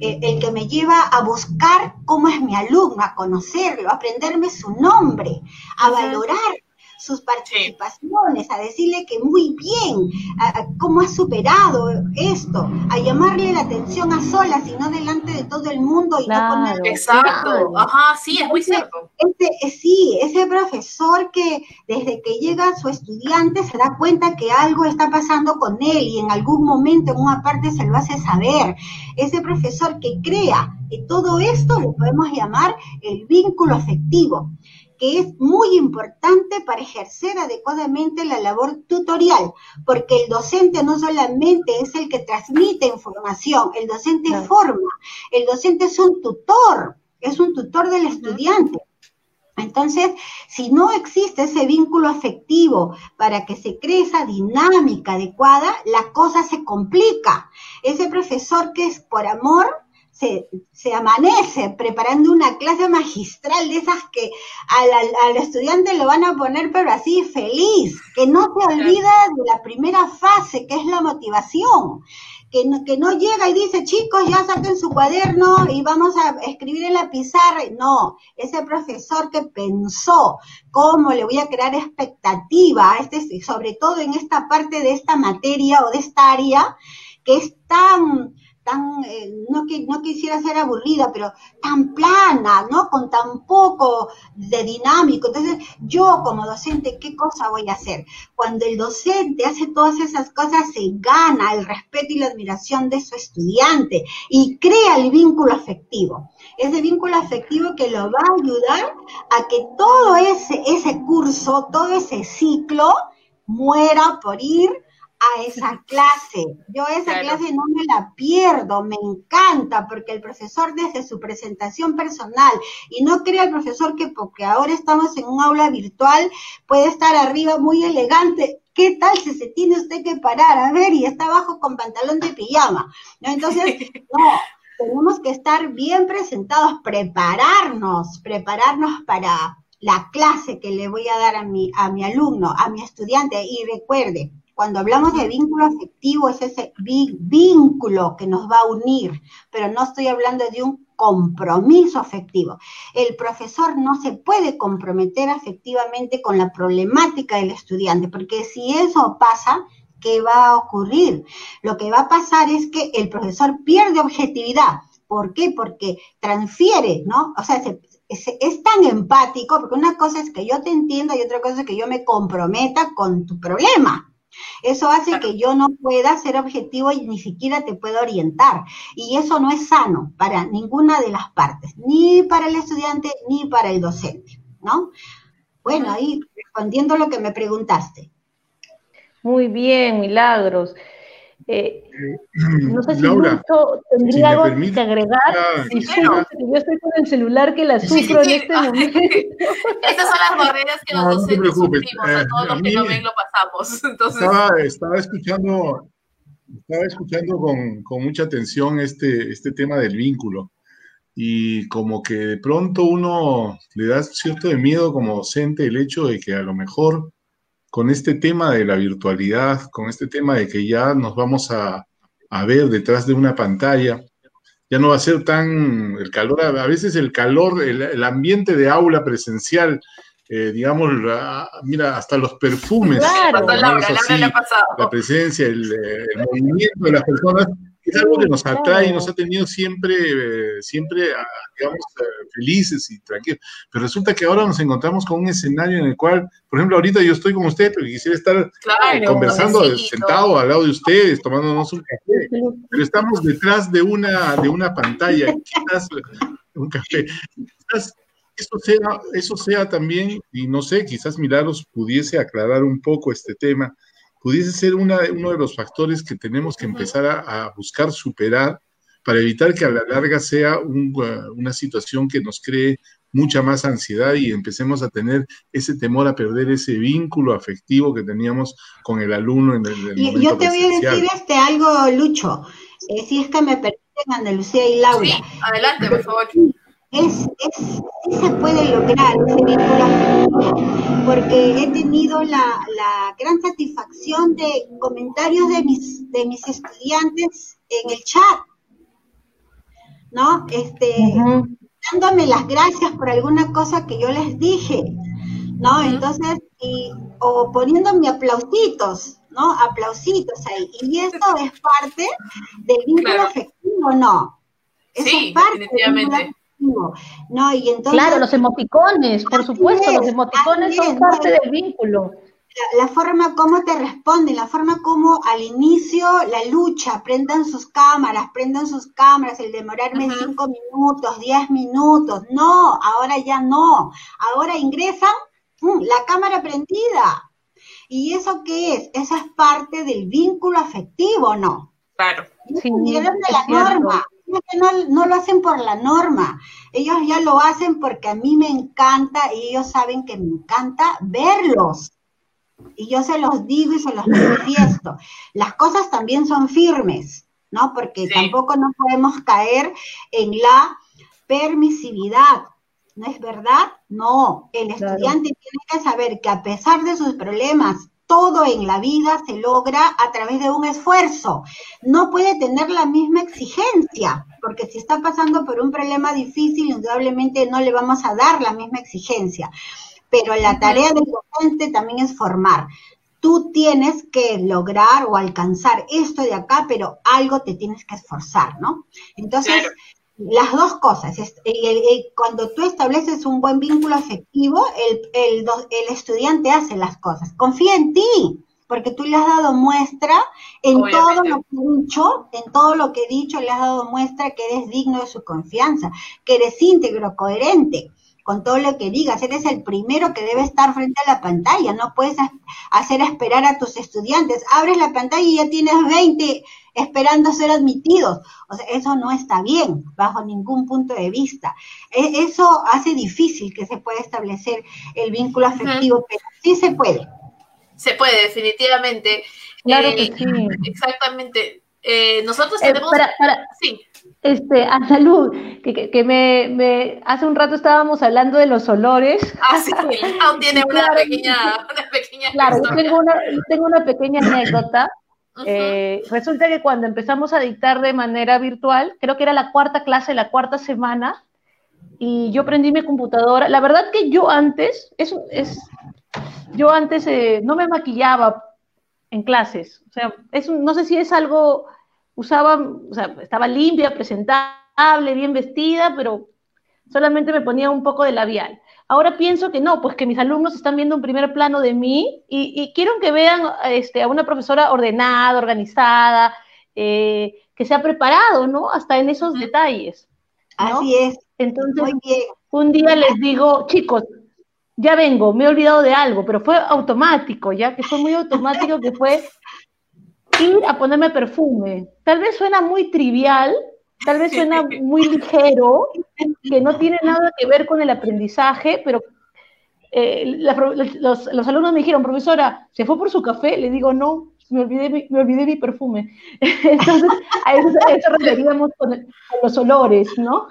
Speaker 4: el, el, que me lleva a buscar cómo es mi alumno, a conocerlo, a aprenderme su nombre, a valorar sus participaciones, a decirle que muy bien, a, a cómo ha superado esto, a llamarle la atención a solas y no delante de todo el mundo y
Speaker 2: claro,
Speaker 4: no poner...
Speaker 2: Exacto, ajá, sí, es muy cierto.
Speaker 4: Ese, sí, ese profesor que desde que llega su estudiante se da cuenta que algo está pasando con él y en algún momento en una parte se lo hace saber. Ese profesor que crea que todo esto lo podemos llamar el vínculo afectivo que es muy importante para ejercer adecuadamente la labor tutorial, porque el docente no solamente es el que transmite información, el docente forma, el docente es un tutor, es un tutor del estudiante. Entonces, si no existe ese vínculo afectivo para que se cree esa dinámica adecuada, la cosa se complica. Ese profesor que es por amor, se, se, amanece preparando una clase magistral de esas que al, al, al, estudiante lo van a poner pero así feliz, que no se olvida de la primera fase, que es la motivación. Que no, que no llega y dice, chicos, ya saquen su cuaderno y vamos a escribir en la pizarra. No, ese profesor que pensó cómo le voy a crear expectativa, este, sobre todo en esta parte de esta materia o de esta área, que es tan, tan, eh, no, que, no quisiera ser aburrida, pero tan plana, ¿no? Con tan poco de dinámico. Entonces, yo como docente, ¿qué cosa voy a hacer? Cuando el docente hace todas esas cosas, se gana el respeto y la admiración de su estudiante y crea el vínculo afectivo. Ese vínculo afectivo que lo va a ayudar a que todo ese, ese curso, todo ese ciclo, muera por ir a esa clase. Yo esa claro. clase no me la pierdo, me encanta porque el profesor desde su presentación personal y no crea el profesor que porque ahora estamos en un aula virtual puede estar arriba muy elegante. ¿Qué tal si se tiene usted que parar? A ver, y está abajo con pantalón de pijama. ¿no? Entonces, no, tenemos que estar bien presentados, prepararnos, prepararnos para la clase que le voy a dar a mi, a mi alumno, a mi estudiante. Y recuerde, cuando hablamos de vínculo afectivo es ese vínculo que nos va a unir, pero no estoy hablando de un compromiso afectivo. El profesor no se puede comprometer afectivamente con la problemática del estudiante, porque si eso pasa, ¿qué va a ocurrir? Lo que va a pasar es que el profesor pierde objetividad. ¿Por qué? Porque transfiere, ¿no? O sea, se, es, tan empático, porque una cosa es que yo te entienda y otra cosa es que yo me comprometa con tu problema. Eso hace que yo no pueda ser objetivo y ni siquiera te pueda orientar. Y eso no es sano para ninguna de las partes, ni para el estudiante ni para el docente, ¿no? Bueno, ahí respondiendo lo que me preguntaste.
Speaker 1: Muy bien, Milagros. Eh, no sé si
Speaker 3: Laura,
Speaker 1: Lucho tendría
Speaker 3: si
Speaker 1: algo
Speaker 3: permite,
Speaker 1: que agregar.
Speaker 3: ah,
Speaker 1: Sí, sí, yo estoy con el celular que la sufro en este momento.
Speaker 2: Estas son las barreras que
Speaker 3: No, no te preocupes.
Speaker 2: sufrimos,
Speaker 3: Eh,
Speaker 2: a todos
Speaker 3: a
Speaker 2: los que no ven lo pasamos. Entonces,
Speaker 3: Estaba, estaba escuchando, estaba escuchando con, con mucha atención este, este tema del vínculo y como que de pronto uno le da cierto de miedo como docente el hecho de que a lo mejor con este tema de la virtualidad, con este tema de que ya nos vamos a, a ver detrás de una pantalla, ya no va a ser tan el calor, a veces el calor, el, el ambiente de aula presencial, eh, digamos, la- mira, hasta los perfumes.
Speaker 1: Claro.
Speaker 3: así, la presencia, el, eh, el movimiento de las personas, es algo que nos atrae y nos ha tenido siempre, eh, siempre, ah, digamos, eh, felices y tranquilos. Pero resulta que ahora nos encontramos con un escenario en el cual, por ejemplo, ahorita yo estoy con usted, pero quisiera estar eh,
Speaker 2: Claro,
Speaker 3: conversando,
Speaker 2: pobrecito.
Speaker 3: sentado al lado de ustedes, tomándonos un café, pero estamos detrás de una, de una pantalla. Quizás un café. Quizás eso sea, eso sea también, y no sé, quizás Milagros pudiese aclarar un poco este tema, pudiese ser una, uno de los factores que tenemos que empezar a, a buscar superar para evitar que a la larga sea un, una situación que nos cree mucha más ansiedad y empecemos a tener ese temor a perder ese vínculo afectivo que teníamos con el alumno en el,
Speaker 4: y, Yo te voy a decir este algo, Lucho, eh, si es que me permiten Ana Lucía y Laura.
Speaker 2: Sí, adelante, por favor.
Speaker 4: Es, es, sí se puede lograr ese vínculo afectivo, porque he tenido la, la gran satisfacción de comentarios de mis, de mis estudiantes en el chat, ¿no? Este, dándome las gracias por alguna cosa que yo les dije, ¿no? Entonces, y, o poniéndome aplausitos, ¿no? Aplausitos ahí. Y eso es parte del vínculo afectivo, ¿no?
Speaker 2: Eso sí, es parte definitivamente.
Speaker 4: ¿No? Y entonces,
Speaker 1: claro, los emoticones, por supuesto, es, los emoticones son parte del vínculo
Speaker 4: la, forma como te responden, la forma como al inicio la lucha, prendan sus cámaras, prendan sus cámaras, el demorarme cinco minutos, diez minutos, no, ahora ya no, ahora ingresan, la cámara prendida. ¿Y eso qué es? Eso es parte del vínculo afectivo, ¿no?
Speaker 2: Claro.
Speaker 4: Sí, de la norma. No, no lo hacen por la norma, ellos ya lo hacen porque a mí me encanta y ellos saben que me encanta verlos. Y yo se los digo y se los manifiesto. Las cosas también son firmes, ¿no? Porque tampoco no podemos caer en la permisividad. ¿No es verdad? No. El estudiante tiene que saber que a pesar de sus problemas, todo en la vida se logra a través de un esfuerzo. No puede tener la misma exigencia, porque si está pasando por un problema difícil, indudablemente no le vamos a dar la misma exigencia pero la tarea del docente también es formar. Tú tienes que lograr o alcanzar esto de acá, pero algo te tienes que esforzar, ¿no? Entonces, las dos cosas. cuando tú estableces un buen vínculo afectivo, el, el, el, estudiante hace las cosas. Confía en ti, porque tú le has dado muestra en todo lo que he dicho, en todo lo que he dicho, le has dado muestra que eres digno de su confianza, que eres íntegro, coherente con todo lo que digas. Eres el primero que debe estar frente a la pantalla. No puedes hacer esperar a tus estudiantes. Abres la pantalla y ya tienes 20 esperando ser admitidos. O sea, eso no está bien bajo ningún punto de vista. E, eso hace difícil que se pueda establecer el vínculo afectivo, pero sí se puede.
Speaker 2: Se puede, definitivamente.
Speaker 1: Claro que eh, sí.
Speaker 2: Exactamente. Eh, nosotros eh, tenemos...
Speaker 1: Sí. Este, a salud, que, que, me, me, hace un rato estábamos hablando de los olores.
Speaker 2: Ah, sí, aún tiene una, pequeña, una pequeña
Speaker 1: Claro, yo tengo una, tengo una pequeña anécdota. eh, resulta que cuando empezamos a dictar de manera virtual, creo que era la cuarta clase, la cuarta semana, y yo prendí mi computadora. La verdad que yo antes, es, es yo antes eh, no me maquillaba en clases. O sea, es no sé si es algo usaba, o sea, estaba limpia, presentable, bien vestida, pero solamente me ponía un poco de labial. Ahora pienso que no, pues que mis alumnos están viendo un primer plano de mí y, quiero que vean este, a una profesora ordenada, organizada, eh, que se ha preparado, ¿no? Hasta en esos detalles.
Speaker 4: Así es.
Speaker 1: Entonces, un día les digo, chicos, ya vengo, me he olvidado de algo, pero fue automático, ya que fue muy automático, que fue ir a ponerme perfume. Tal vez suena muy trivial, tal vez suena muy ligero, que no tiene nada que ver con el aprendizaje, pero eh, los, los, alumnos me dijeron, profesora, ¿se fue por su café? Le digo, no, me olvidé mi, me olvidé mi perfume. Entonces, a eso, a eso referíamos con, los olores, ¿no?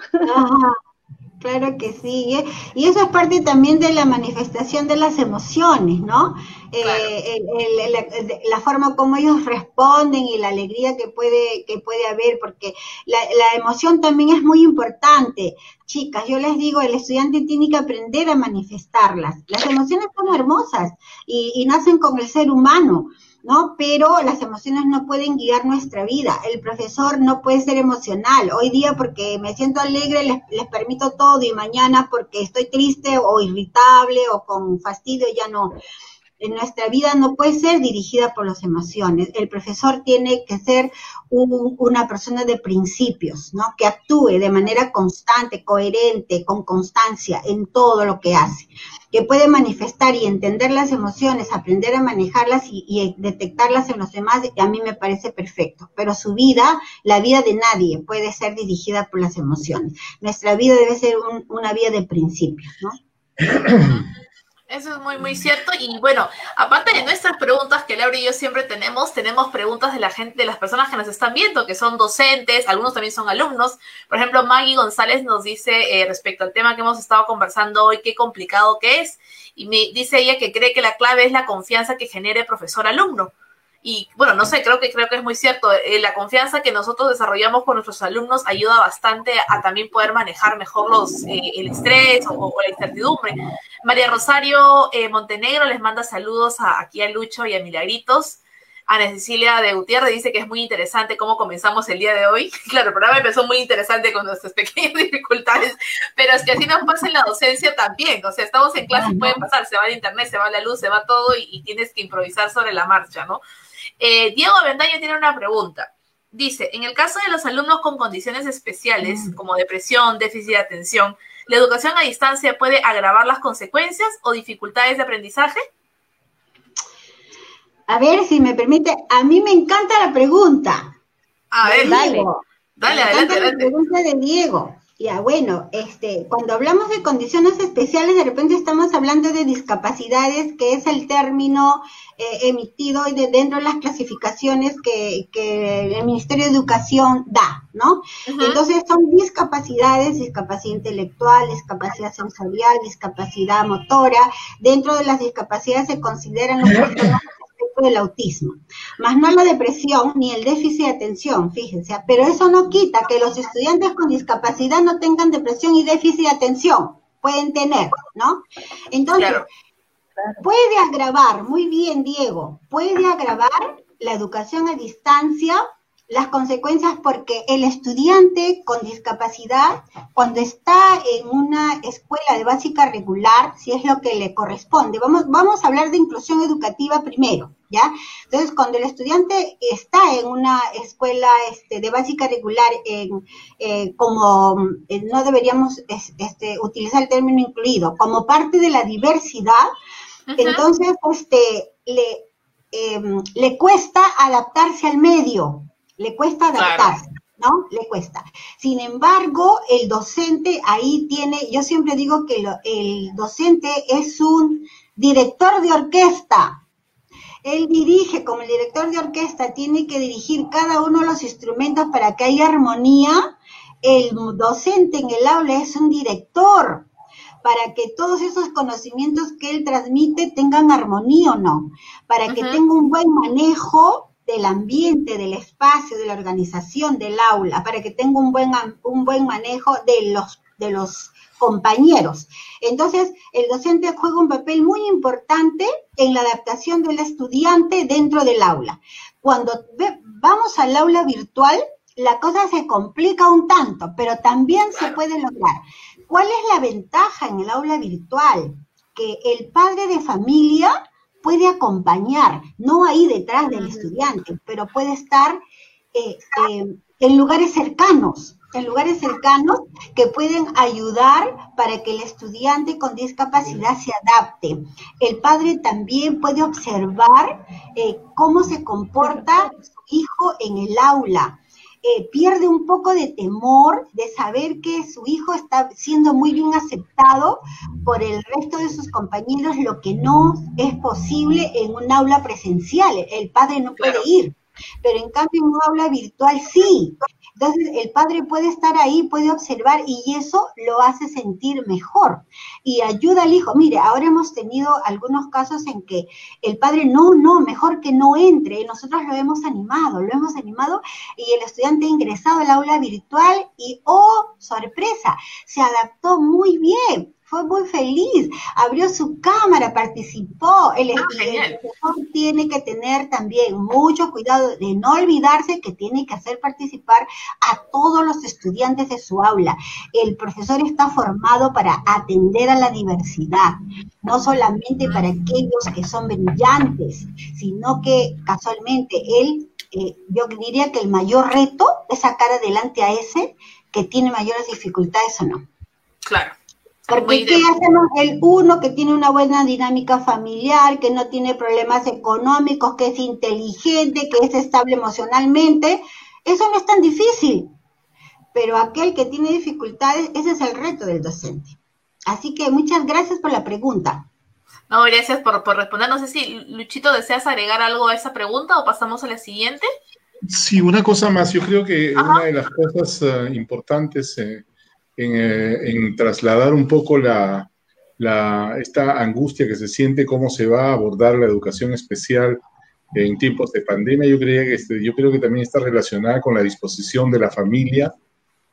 Speaker 4: Claro que sí, ¿eh? y eso es parte también de la manifestación de las emociones, ¿no? Eh, la, forma como ellos responden y la alegría que puede, que puede haber, porque la, emoción también es muy importante. Chicas, yo les digo, el estudiante tiene que aprender a manifestarlas. Las emociones son hermosas y nacen con el ser humano. ¿No? Pero las emociones no pueden guiar nuestra vida. El profesor no puede ser emocional. Hoy día porque me siento alegre les, les permito todo y mañana porque estoy triste o irritable o con fastidio ya no. en nuestra vida no puede ser dirigida por las emociones. El profesor tiene que ser una persona de principios, ¿no? Que actúe de manera constante, coherente, con constancia en todo lo que hace. Que puede manifestar y entender las emociones, aprender a manejarlas y, detectarlas en los demás, a mí me parece perfecto. Pero su vida, la vida de nadie, puede ser dirigida por las emociones. Nuestra vida debe ser una vida de principios, ¿no?
Speaker 2: Eso es muy, muy cierto. Y bueno, aparte de nuestras preguntas que Laura y yo siempre tenemos, tenemos preguntas de la gente, de las personas que nos están viendo, que son docentes, algunos también son alumnos. Por ejemplo, Maggie González nos dice eh, respecto al tema que hemos estado conversando hoy, qué complicado que es. Y me dice ella que cree que la clave es la confianza que genere profesor-alumno. Y bueno, no sé, creo que creo que es muy cierto. Eh, la confianza que nosotros desarrollamos con nuestros alumnos ayuda bastante a también poder manejar mejor los, eh, el estrés o, la incertidumbre. María Rosario eh, Montenegro les manda saludos a, aquí a Lucho y a Milagritos. Ana Cecilia de Gutiérrez dice que es muy interesante cómo comenzamos el día de hoy. Claro, el programa empezó muy interesante con nuestras pequeñas dificultades, pero es que así nos pasa en la docencia también. O sea, estamos en clase y puede pasar, se va el internet, se va la luz, se va todo y, y tienes que improvisar sobre la marcha, ¿no? Eh, Diego Avendaño tiene una pregunta. Dice, en el caso de los alumnos con condiciones especiales, mm. como depresión, déficit de atención, ¿la educación a distancia puede agravar las consecuencias o dificultades de aprendizaje?
Speaker 4: A ver, si me permite, a mí me encanta la pregunta.
Speaker 2: A ver, dale. Dale, adelante,
Speaker 4: La pregunta de Diego. Ya, bueno, este, cuando hablamos de condiciones especiales, de repente estamos hablando de discapacidades, que es el término eh, emitido de, dentro de las clasificaciones que, el Ministerio de Educación da, ¿no? Entonces son discapacidades, discapacidad intelectual, discapacidad sensorial, discapacidad motora. Dentro de las discapacidades se consideran los del autismo, más no la depresión ni el déficit de atención, fíjense, pero eso no quita que los estudiantes con discapacidad no tengan depresión y déficit de atención, pueden tener, ¿no? Entonces, puede agravar, muy bien Diego, puede agravar la educación a distancia las consecuencias porque el estudiante con discapacidad, cuando está en una escuela de básica regular, si es lo que le corresponde, vamos, vamos a hablar de inclusión educativa primero, ¿ya? Entonces, cuando el estudiante está en una escuela este, de básica regular, eh, como eh, no deberíamos este, utilizar el término incluido, como parte de la diversidad, entonces este, le, em, le cuesta adaptarse al medio, le cuesta adaptarse. ¿no? Le cuesta. Sin embargo, el docente ahí tiene, yo siempre digo que el docente es un director de orquesta. Él dirige, como el director de orquesta, tiene que dirigir cada uno de los instrumentos para que haya armonía. El docente en el aula es un director para que todos esos conocimientos que él transmite tengan armonía o no, para que tenga un buen manejo del ambiente, del espacio, de la organización del aula, para que tenga un buen, un buen manejo de los, de los compañeros. Entonces, el docente juega un papel muy importante en la adaptación del estudiante dentro del aula. Cuando vamos al aula virtual, la cosa se complica un tanto, pero también se puede lograr. ¿Cuál es la ventaja en el aula virtual? Que el padre de familia puede acompañar, no ahí detrás del estudiante, pero puede estar eh, eh, en lugares cercanos, en lugares cercanos que pueden ayudar para que el estudiante con discapacidad se adapte. El padre también puede observar eh, cómo se comporta su hijo en el aula. Eh, pierde un poco de temor de saber que su hijo está siendo muy bien aceptado por el resto de sus compañeros, lo que no es posible en un aula presencial. El padre no puede ir, pero en cambio en un aula virtual sí. Entonces el padre puede estar ahí, puede observar y eso lo hace sentir mejor y ayuda al hijo. Mire, ahora hemos tenido algunos casos en que el padre, no, no, mejor que no entre. Nosotros lo hemos animado, lo hemos animado y el estudiante ha ingresado al aula virtual y, oh, sorpresa, se adaptó muy bien fue muy feliz, abrió su cámara, participó. El,
Speaker 2: Ah,
Speaker 4: el tiene que tener también mucho cuidado de no olvidarse que tiene que hacer participar a todos los estudiantes de su aula. El profesor está formado para atender a la diversidad, no solamente para aquellos que son brillantes, sino que casualmente él, eh, yo diría que el mayor reto es sacar adelante a ese que tiene mayores dificultades o no.
Speaker 2: Claro.
Speaker 4: Porque ¿qué hacemos? El uno que tiene una buena dinámica familiar, que no tiene problemas económicos, que es inteligente, que es estable emocionalmente, eso no es tan difícil. Pero aquel que tiene dificultades, ese es el reto del docente. Así que muchas gracias por la pregunta.
Speaker 2: No, gracias por, por responder. No sé si, Luchito, ¿deseas agregar algo a esa pregunta o pasamos a la siguiente?
Speaker 3: Sí, una cosa más. Yo creo que
Speaker 2: Ajá.
Speaker 3: una de las cosas eh, importantes eh, en, eh, en trasladar un poco la, esta angustia que se siente, cómo se va a abordar la educación especial en tiempos de pandemia, yo, que este- yo creo que también está relacionada con la disposición de la familia,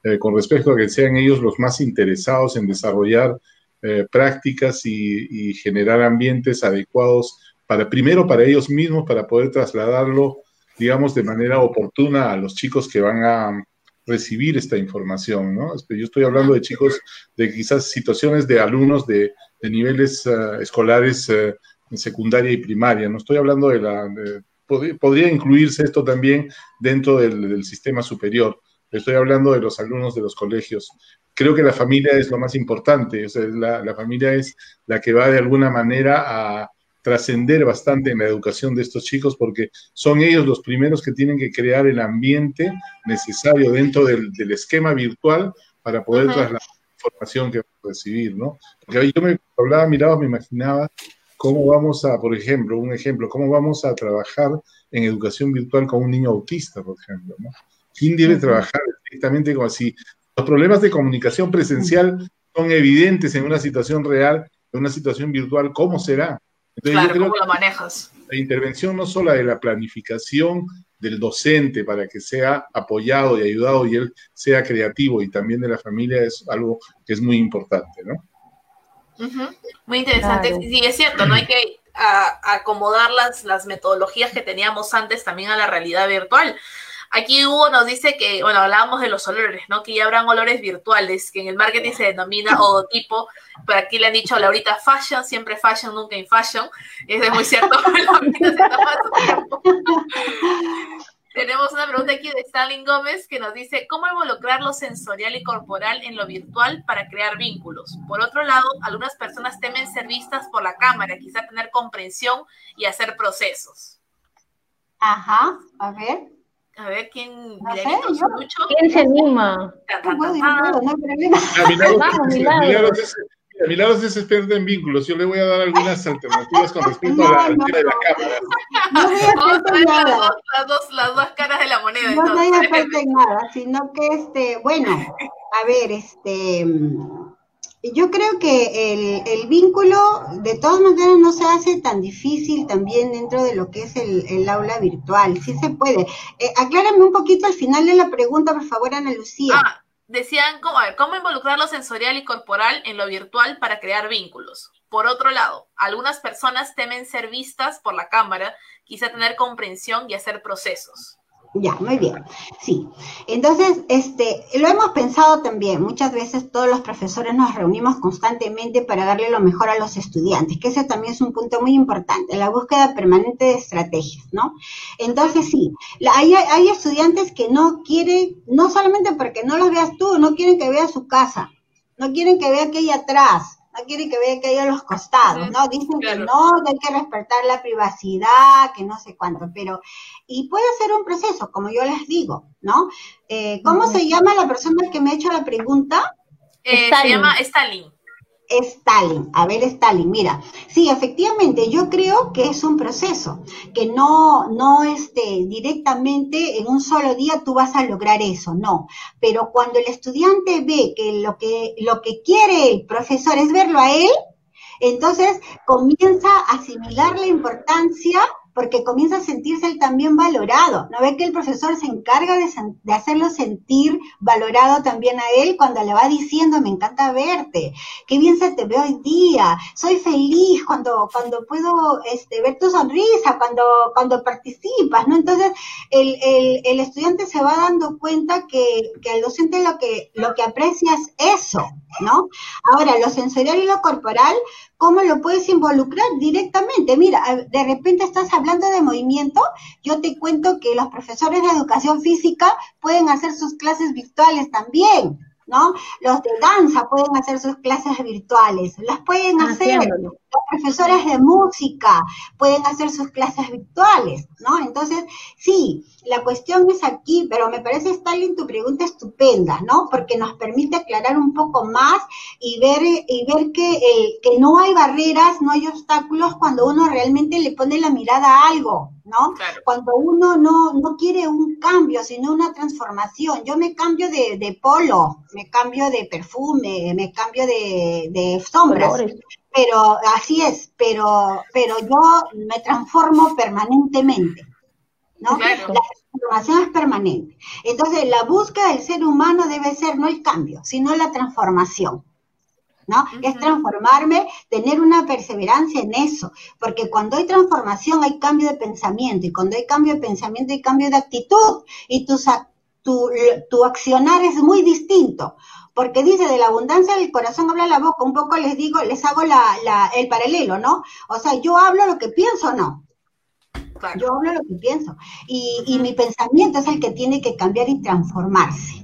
Speaker 3: eh, con respecto a que sean ellos los más interesados en desarrollar eh, prácticas y, y generar ambientes adecuados para, primero para ellos mismos, para poder trasladarlo digamos, de manera oportuna a los chicos que van a recibir esta información, ¿no? Este, Yo estoy hablando de chicos de quizás situaciones de alumnos de, niveles eh, escolares eh, en secundaria y primaria, no estoy hablando de la... de- pod- podría incluirse esto también dentro del, del sistema superior, estoy hablando de los alumnos de los colegios. Creo que la familia es lo más importante, o sea, la, la familia es la que va de alguna manera a trascender bastante en la educación de estos chicos porque son ellos los primeros que tienen que crear el ambiente necesario dentro del, del esquema virtual para poder
Speaker 2: Ujú.
Speaker 3: trasladar la información que van a recibir, ¿no? Porque yo me hablaba, miraba, me imaginaba cómo vamos a, por ejemplo, un ejemplo, cómo vamos a trabajar en educación virtual con un niño autista, por ejemplo, ¿no? ¿Quién debe trabajar directamente con así? Los problemas de comunicación presencial son evidentes en una situación real, en una situación virtual, ¿cómo será? Entonces,
Speaker 2: Claro, ¿cómo lo manejas?
Speaker 3: la intervención no solo de la planificación del docente para que sea apoyado y ayudado y él sea creativo y también de la familia es algo que es muy importante, ¿no?
Speaker 2: Muy interesante.
Speaker 1: Claro.
Speaker 2: Sí, es cierto, ¿no? Hay que a- acomodar las, las metodologías que teníamos antes también a la realidad virtual. Aquí Hugo nos dice que, bueno, hablábamos de los olores, ¿no? Que ya habrán olores virtuales, que en el marketing se denomina odotipo, pero aquí le han dicho a Laurita fashion, siempre fashion, nunca in fashion. Eso es muy cierto, se toma su tiempo. Tenemos una pregunta aquí de Stalin Gómez que nos dice, ¿cómo involucrar lo sensorial y corporal en lo virtual para crear vínculos? Por otro lado, algunas personas temen ser vistas por la cámara, quizá tener comprensión y hacer procesos.
Speaker 4: Ajá, a ver.
Speaker 2: A ver, ¿quién?
Speaker 4: No sé.
Speaker 2: Lucho.
Speaker 1: ¿Quién se anima?
Speaker 3: Ah, Milagros,
Speaker 1: Vamos,
Speaker 3: es-
Speaker 1: Milagros.
Speaker 3: Milagros es, mira, Milagros es experta en vínculos. Yo le voy a dar algunas alternativas con respecto a la,
Speaker 4: No,
Speaker 3: de la cámara.
Speaker 4: No voy a
Speaker 2: Vamos a
Speaker 4: hacer
Speaker 2: ver las dos, las, dos, las dos caras de la moneda.
Speaker 4: No
Speaker 2: entonces.
Speaker 4: experta en nada, sino que este, bueno, a ver, este, yo creo que el, vínculo de todas maneras no se hace tan difícil también dentro de lo que es el, el aula virtual, sí se puede. Eh, aclárame un poquito al final de la pregunta, por favor, Ana Lucía.
Speaker 2: Ah, decían, ¿cómo, a ver, ¿cómo involucrar lo sensorial y corporal en lo virtual para crear vínculos? Por otro lado, algunas personas temen ser vistas por la cámara, quizá tener comprensión y hacer procesos.
Speaker 4: Ya, muy bien. Sí. Entonces, este, lo hemos pensado también. Muchas veces todos los profesores nos reunimos constantemente para darle lo mejor a los estudiantes, que ese también es un punto muy importante, la búsqueda permanente de estrategias, ¿no? Entonces, sí, hay, hay estudiantes que no quieren, no solamente porque no los veas tú, no quieren que veas su casa, no quieren que vea que hay atrás, no quieren que vea que hay a los costados, ¿no? Dicen que no, que hay que respetar la privacidad, que no sé cuánto, pero y puede ser un proceso, como yo les digo, ¿no? Eh, ¿Cómo se llama la persona que me ha hecho la pregunta?
Speaker 2: Eh, se llama Stalin.
Speaker 4: Stalin, a ver Stalin, mira, sí, efectivamente, yo creo que es un proceso, que no, no este, directamente en un solo día tú vas a lograr eso, no, pero cuando el estudiante ve que lo que, lo que quiere el profesor es verlo a él, entonces comienza a asimilar la importancia porque comienza a sentirse él también valorado. ¿No ve que el profesor se encarga de, hacerlo sentir valorado también a él cuando le va diciendo, me encanta verte, qué bien se te ve hoy día, soy feliz cuando, cuando puedo este, ver tu sonrisa, cuando, cuando participas, ¿no? Entonces, el, el, el estudiante se va dando cuenta que, que el docente lo que, lo que aprecia es eso, ¿no? Ahora, lo sensorial y lo corporal, ¿cómo lo puedes involucrar directamente? Mira, de repente estás hablando de movimiento, yo te cuento que los profesores de educación física pueden hacer sus clases virtuales también, ¿no? Los de danza pueden hacer sus clases virtuales, las pueden ah, hacer los profesores de música, pueden hacer sus clases virtuales, ¿no? Entonces, sí, la cuestión es aquí, pero me parece, Stalin, tu pregunta estupenda, ¿no? Porque nos permite aclarar un poco más y ver, y ver que, que no hay barreras, no hay obstáculos cuando uno realmente le pone la mirada a algo, ¿no? Cuando uno no, no quiere un cambio, sino una transformación. Yo me cambio de, de polo, me cambio de perfume, me cambio de, de sombras. Pero así es, pero, pero yo me transformo permanentemente. ¿no? La transformación es permanente. Entonces, la búsqueda del ser humano debe ser no el cambio, sino la transformación. ¿No? Es transformarme, tener una perseverancia en eso, porque cuando hay transformación hay cambio de pensamiento, y cuando hay cambio de pensamiento hay cambio de actitud, y tu, tu, tu accionar es muy distinto, porque dice de la abundancia del corazón habla la boca, un poco les digo, les hago la, la, el paralelo, ¿no? O sea, yo hablo lo que pienso, ¿no? Yo hablo lo que pienso. Y, y mi pensamiento es el que tiene que cambiar y transformarse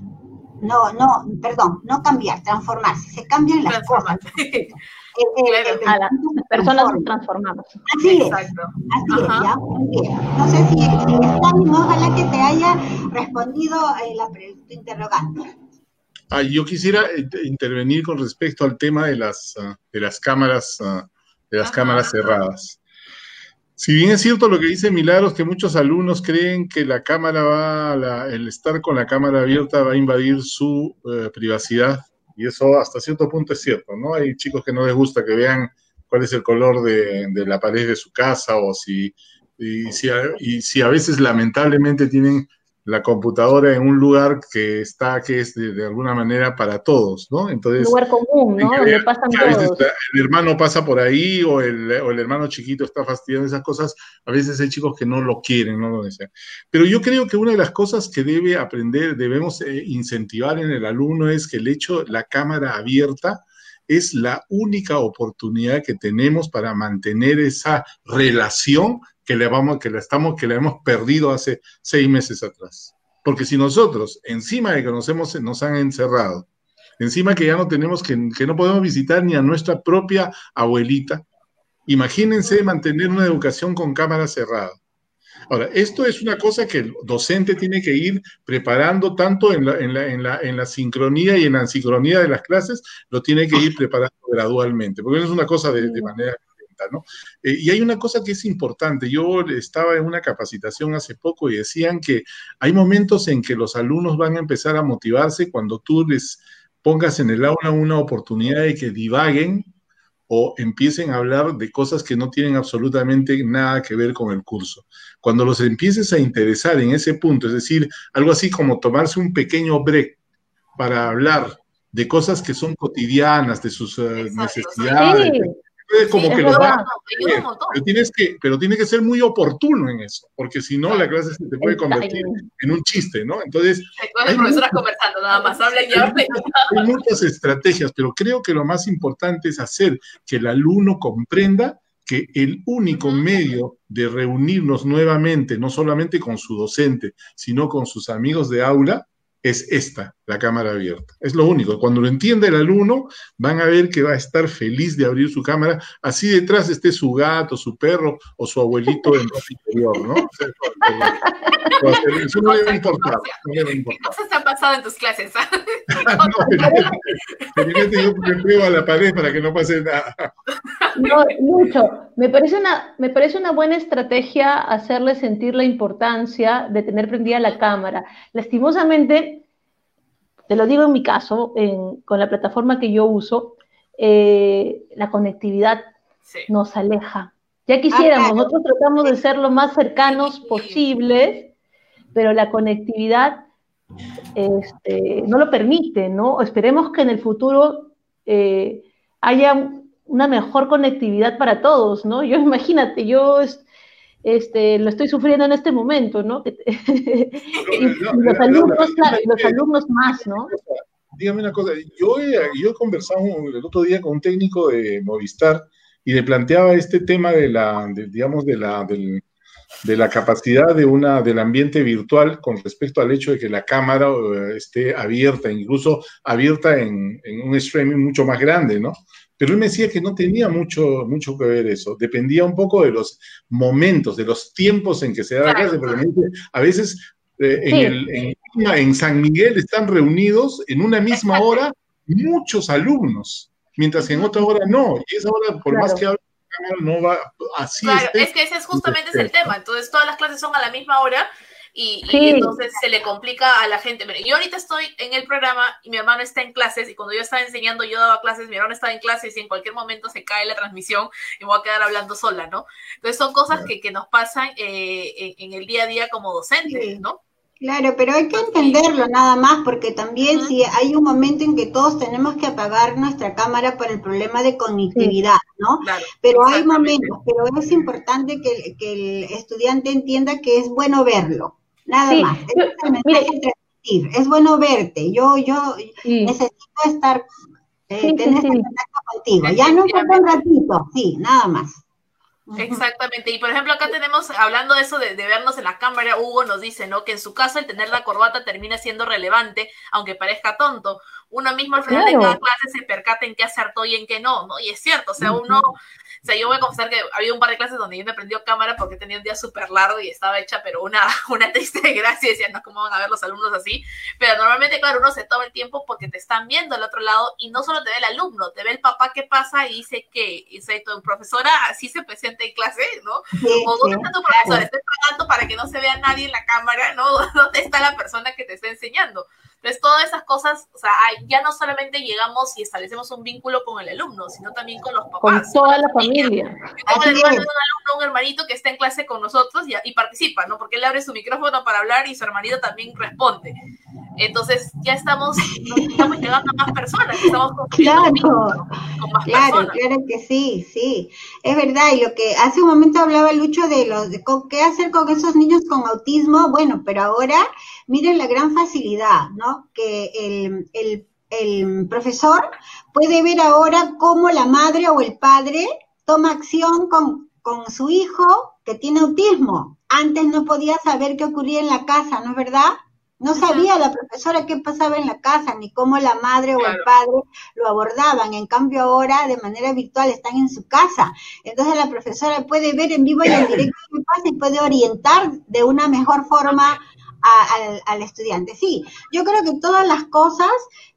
Speaker 4: no, no, perdón, no cambiar, transformarse, se cambian las cosas.
Speaker 1: las personas se transformamos.
Speaker 4: Así es, así es, ¿ya? No sé si, si ojalá que te haya respondido eh, la pregunta interrogante.
Speaker 3: Ah, yo quisiera eh, intervenir con respecto al tema de las, ah, de las cámaras, ah, de las cámaras cerradas. Si bien es cierto lo que dice Milagros, que muchos alumnos creen que la cámara va, el estar con la cámara abierta va a invadir su eh, privacidad, y eso hasta cierto punto es cierto, ¿no? Hay chicos que no les gusta que vean cuál es el color de, la pared de su casa o si, y si a veces lamentablemente tienen la computadora en un lugar que está, que es de, alguna manera para todos, ¿no?
Speaker 1: Entonces, un lugar común, ¿no? Donde pasan todos.
Speaker 3: El hermano pasa por ahí o el, o el, hermano chiquito está fastidiando esas cosas. A veces hay chicos que no lo quieren, no lo desean. Pero yo creo que una de las cosas que debe aprender, debemos eh, incentivar en el alumno es que el hecho, la cámara abierta, es la única oportunidad que tenemos para mantener esa relación que le vamos, que le estamos, que le hemos perdido hace seis meses atrás. Porque si nosotros, encima de que nos hemos, nos han encerrado, encima que ya no tenemos, que, que no podemos visitar ni a nuestra propia abuelita, imagínense mantener una educación con cámara cerrada. Ahora, esto es una cosa que el docente tiene que ir preparando tanto en la, en la, en la, en la sincronía y en la sincronía de las clases, lo tiene que ir preparando gradualmente, porque no es una cosa de, de manera eh, y hay una cosa que es importante. Yo estaba en una capacitación hace poco y decían que hay momentos en que los alumnos van a empezar a motivarse cuando tú les pongas en el aula una oportunidad de que divaguen o empiecen a hablar de cosas que no tienen absolutamente nada que ver con el curso. Cuando los empieces a interesar en ese punto, es decir, algo así como tomarse un pequeño break para hablar de cosas que son cotidianas, de sus uh, necesidades, como que lo va, pero tienes que, pero tiene que ser muy oportuno en eso, porque si no la clase se te puede convertir en un chiste, ¿no? Entonces,
Speaker 2: hay muchas, conversando nada más,
Speaker 3: Hay muchas estrategias, pero creo que lo más importante es hacer que el alumno comprenda que el único medio de reunirnos nuevamente, no solamente con su docente, sino con sus amigos de aula, es esta, la cámara abierta. Es lo único. Cuando lo entienda el alumno, van a ver que va a estar feliz de abrir su cámara, así detrás esté su gato, su perro o su abuelito en el interior, ¿no?
Speaker 2: Eso no debe importar. ¿Qué cosas han pasado en tus clases?
Speaker 3: no, yo pruebo a la pared para que no pase nada.
Speaker 1: No, mucho. Me parece, una, me parece una buena estrategia hacerle sentir la importancia de tener prendida la cámara. Lastimosamente, te lo digo en mi caso, con la plataforma que yo uso, eh, la conectividad nos aleja. Ya quisiéramos, nosotros tratamos de ser lo más cercanos posibles, pero la conectividad este, no lo permite, ¿no? Esperemos que en el futuro eh, haya una mejor conectividad para todos, ¿no? Yo imagínate, yo este, lo estoy sufriendo en este momento, ¿no? y, los alumnos, claro, los alumnos más, ¿no?
Speaker 3: Dígame una cosa, yo he, yo he conversado el otro día con un técnico de Movistar y le planteaba este tema de la, digamos, de la, del, de la capacidad de una, del ambiente virtual con respecto al hecho de que la cámara eh, esté abierta, incluso abierta en, en, un streaming mucho más grande, ¿no? Pero él me decía que no tenía mucho, mucho que ver eso, dependía un poco de los momentos, de los tiempos en que se da la clase, porque a veces eh, en, el, en, en San Miguel están reunidos en una misma hora muchos alumnos, mientras que en otra hora no, y esa hora, por claro. más que hable no va así.
Speaker 2: Claro, es que ese es justamente es el tema. Entonces, todas las clases son a la misma hora y, sí. y, entonces se le complica a la gente. Mira, yo ahorita estoy en el programa y mi hermano está en clases y cuando yo estaba enseñando, yo daba clases, mi hermano estaba en clases y en cualquier momento se cae la transmisión y me voy a quedar hablando sola, ¿no? Entonces, son cosas que, que nos pasan eh, en, en, el día a día como docentes, sí. ¿no?
Speaker 4: Claro, pero hay que entenderlo nada más, porque también uh -huh. si hay un momento en que todos tenemos que apagar nuestra cámara por el problema de conectividad, ¿no? Claro, pero hay momentos, pero es importante que, que, el estudiante entienda que es bueno verlo, nada sí. más. Es, mire, es bueno verte, yo, yo sí. necesito estar, eh, tener contacto contigo, ya no por un ratito, sí, nada más.
Speaker 2: Exactamente, y por ejemplo acá tenemos, hablando de eso de, de, vernos en la cámara, Hugo nos dice, ¿no? Que en su caso el tener la corbata termina siendo relevante, aunque parezca tonto. Uno mismo al final claro. de cada clase se percata en qué acertó y en qué no, ¿no? Y es cierto, o sea, uno o sea, yo voy a confesar que había un par de clases donde yo me prendió cámara porque tenía un día súper largo y estaba hecha, pero una, una triste gracia, decía, no, ¿cómo van a ver los alumnos así? Pero normalmente, claro, uno se toma el tiempo porque te están viendo al otro lado y no solo te ve el alumno, te ve el papá que pasa y dice que, dice, tu profesora así se presenta en clase, ¿no? Sí, o dónde está tu profesora, claro. estoy pagando para que no se vea nadie en la cámara, ¿no? ¿Dónde está la persona que te está enseñando? Entonces, todas esas cosas, o sea, ya no solamente llegamos y establecemos un vínculo con el alumno, sino también con los papás.
Speaker 1: Con toda la familia.
Speaker 2: Yo tengo un, hermano, un alumno, un hermanito que está en clase con nosotros y, y, participa, ¿no? Porque él abre su micrófono para hablar y su hermanito también responde. Entonces, ya estamos, estamos llegando a más personas, estamos
Speaker 4: claro, con más claro, personas. Claro que sí, sí. Es verdad, y lo que hace un momento hablaba Lucho de los de qué hacer con esos niños con autismo, bueno, pero ahora miren la gran facilidad, ¿no? Que el, el, el profesor puede ver ahora cómo la madre o el padre toma acción con, con su hijo que tiene autismo. Antes no podía saber qué ocurría en la casa, ¿no es verdad? No sabía la profesora qué pasaba en la casa, ni cómo la madre claro. o el padre lo abordaban. En cambio, ahora de manera virtual están en su casa. Entonces la profesora puede ver en vivo y en directo qué pasa y puede orientar de una mejor forma a, al, al, estudiante. Sí, yo creo que todas las cosas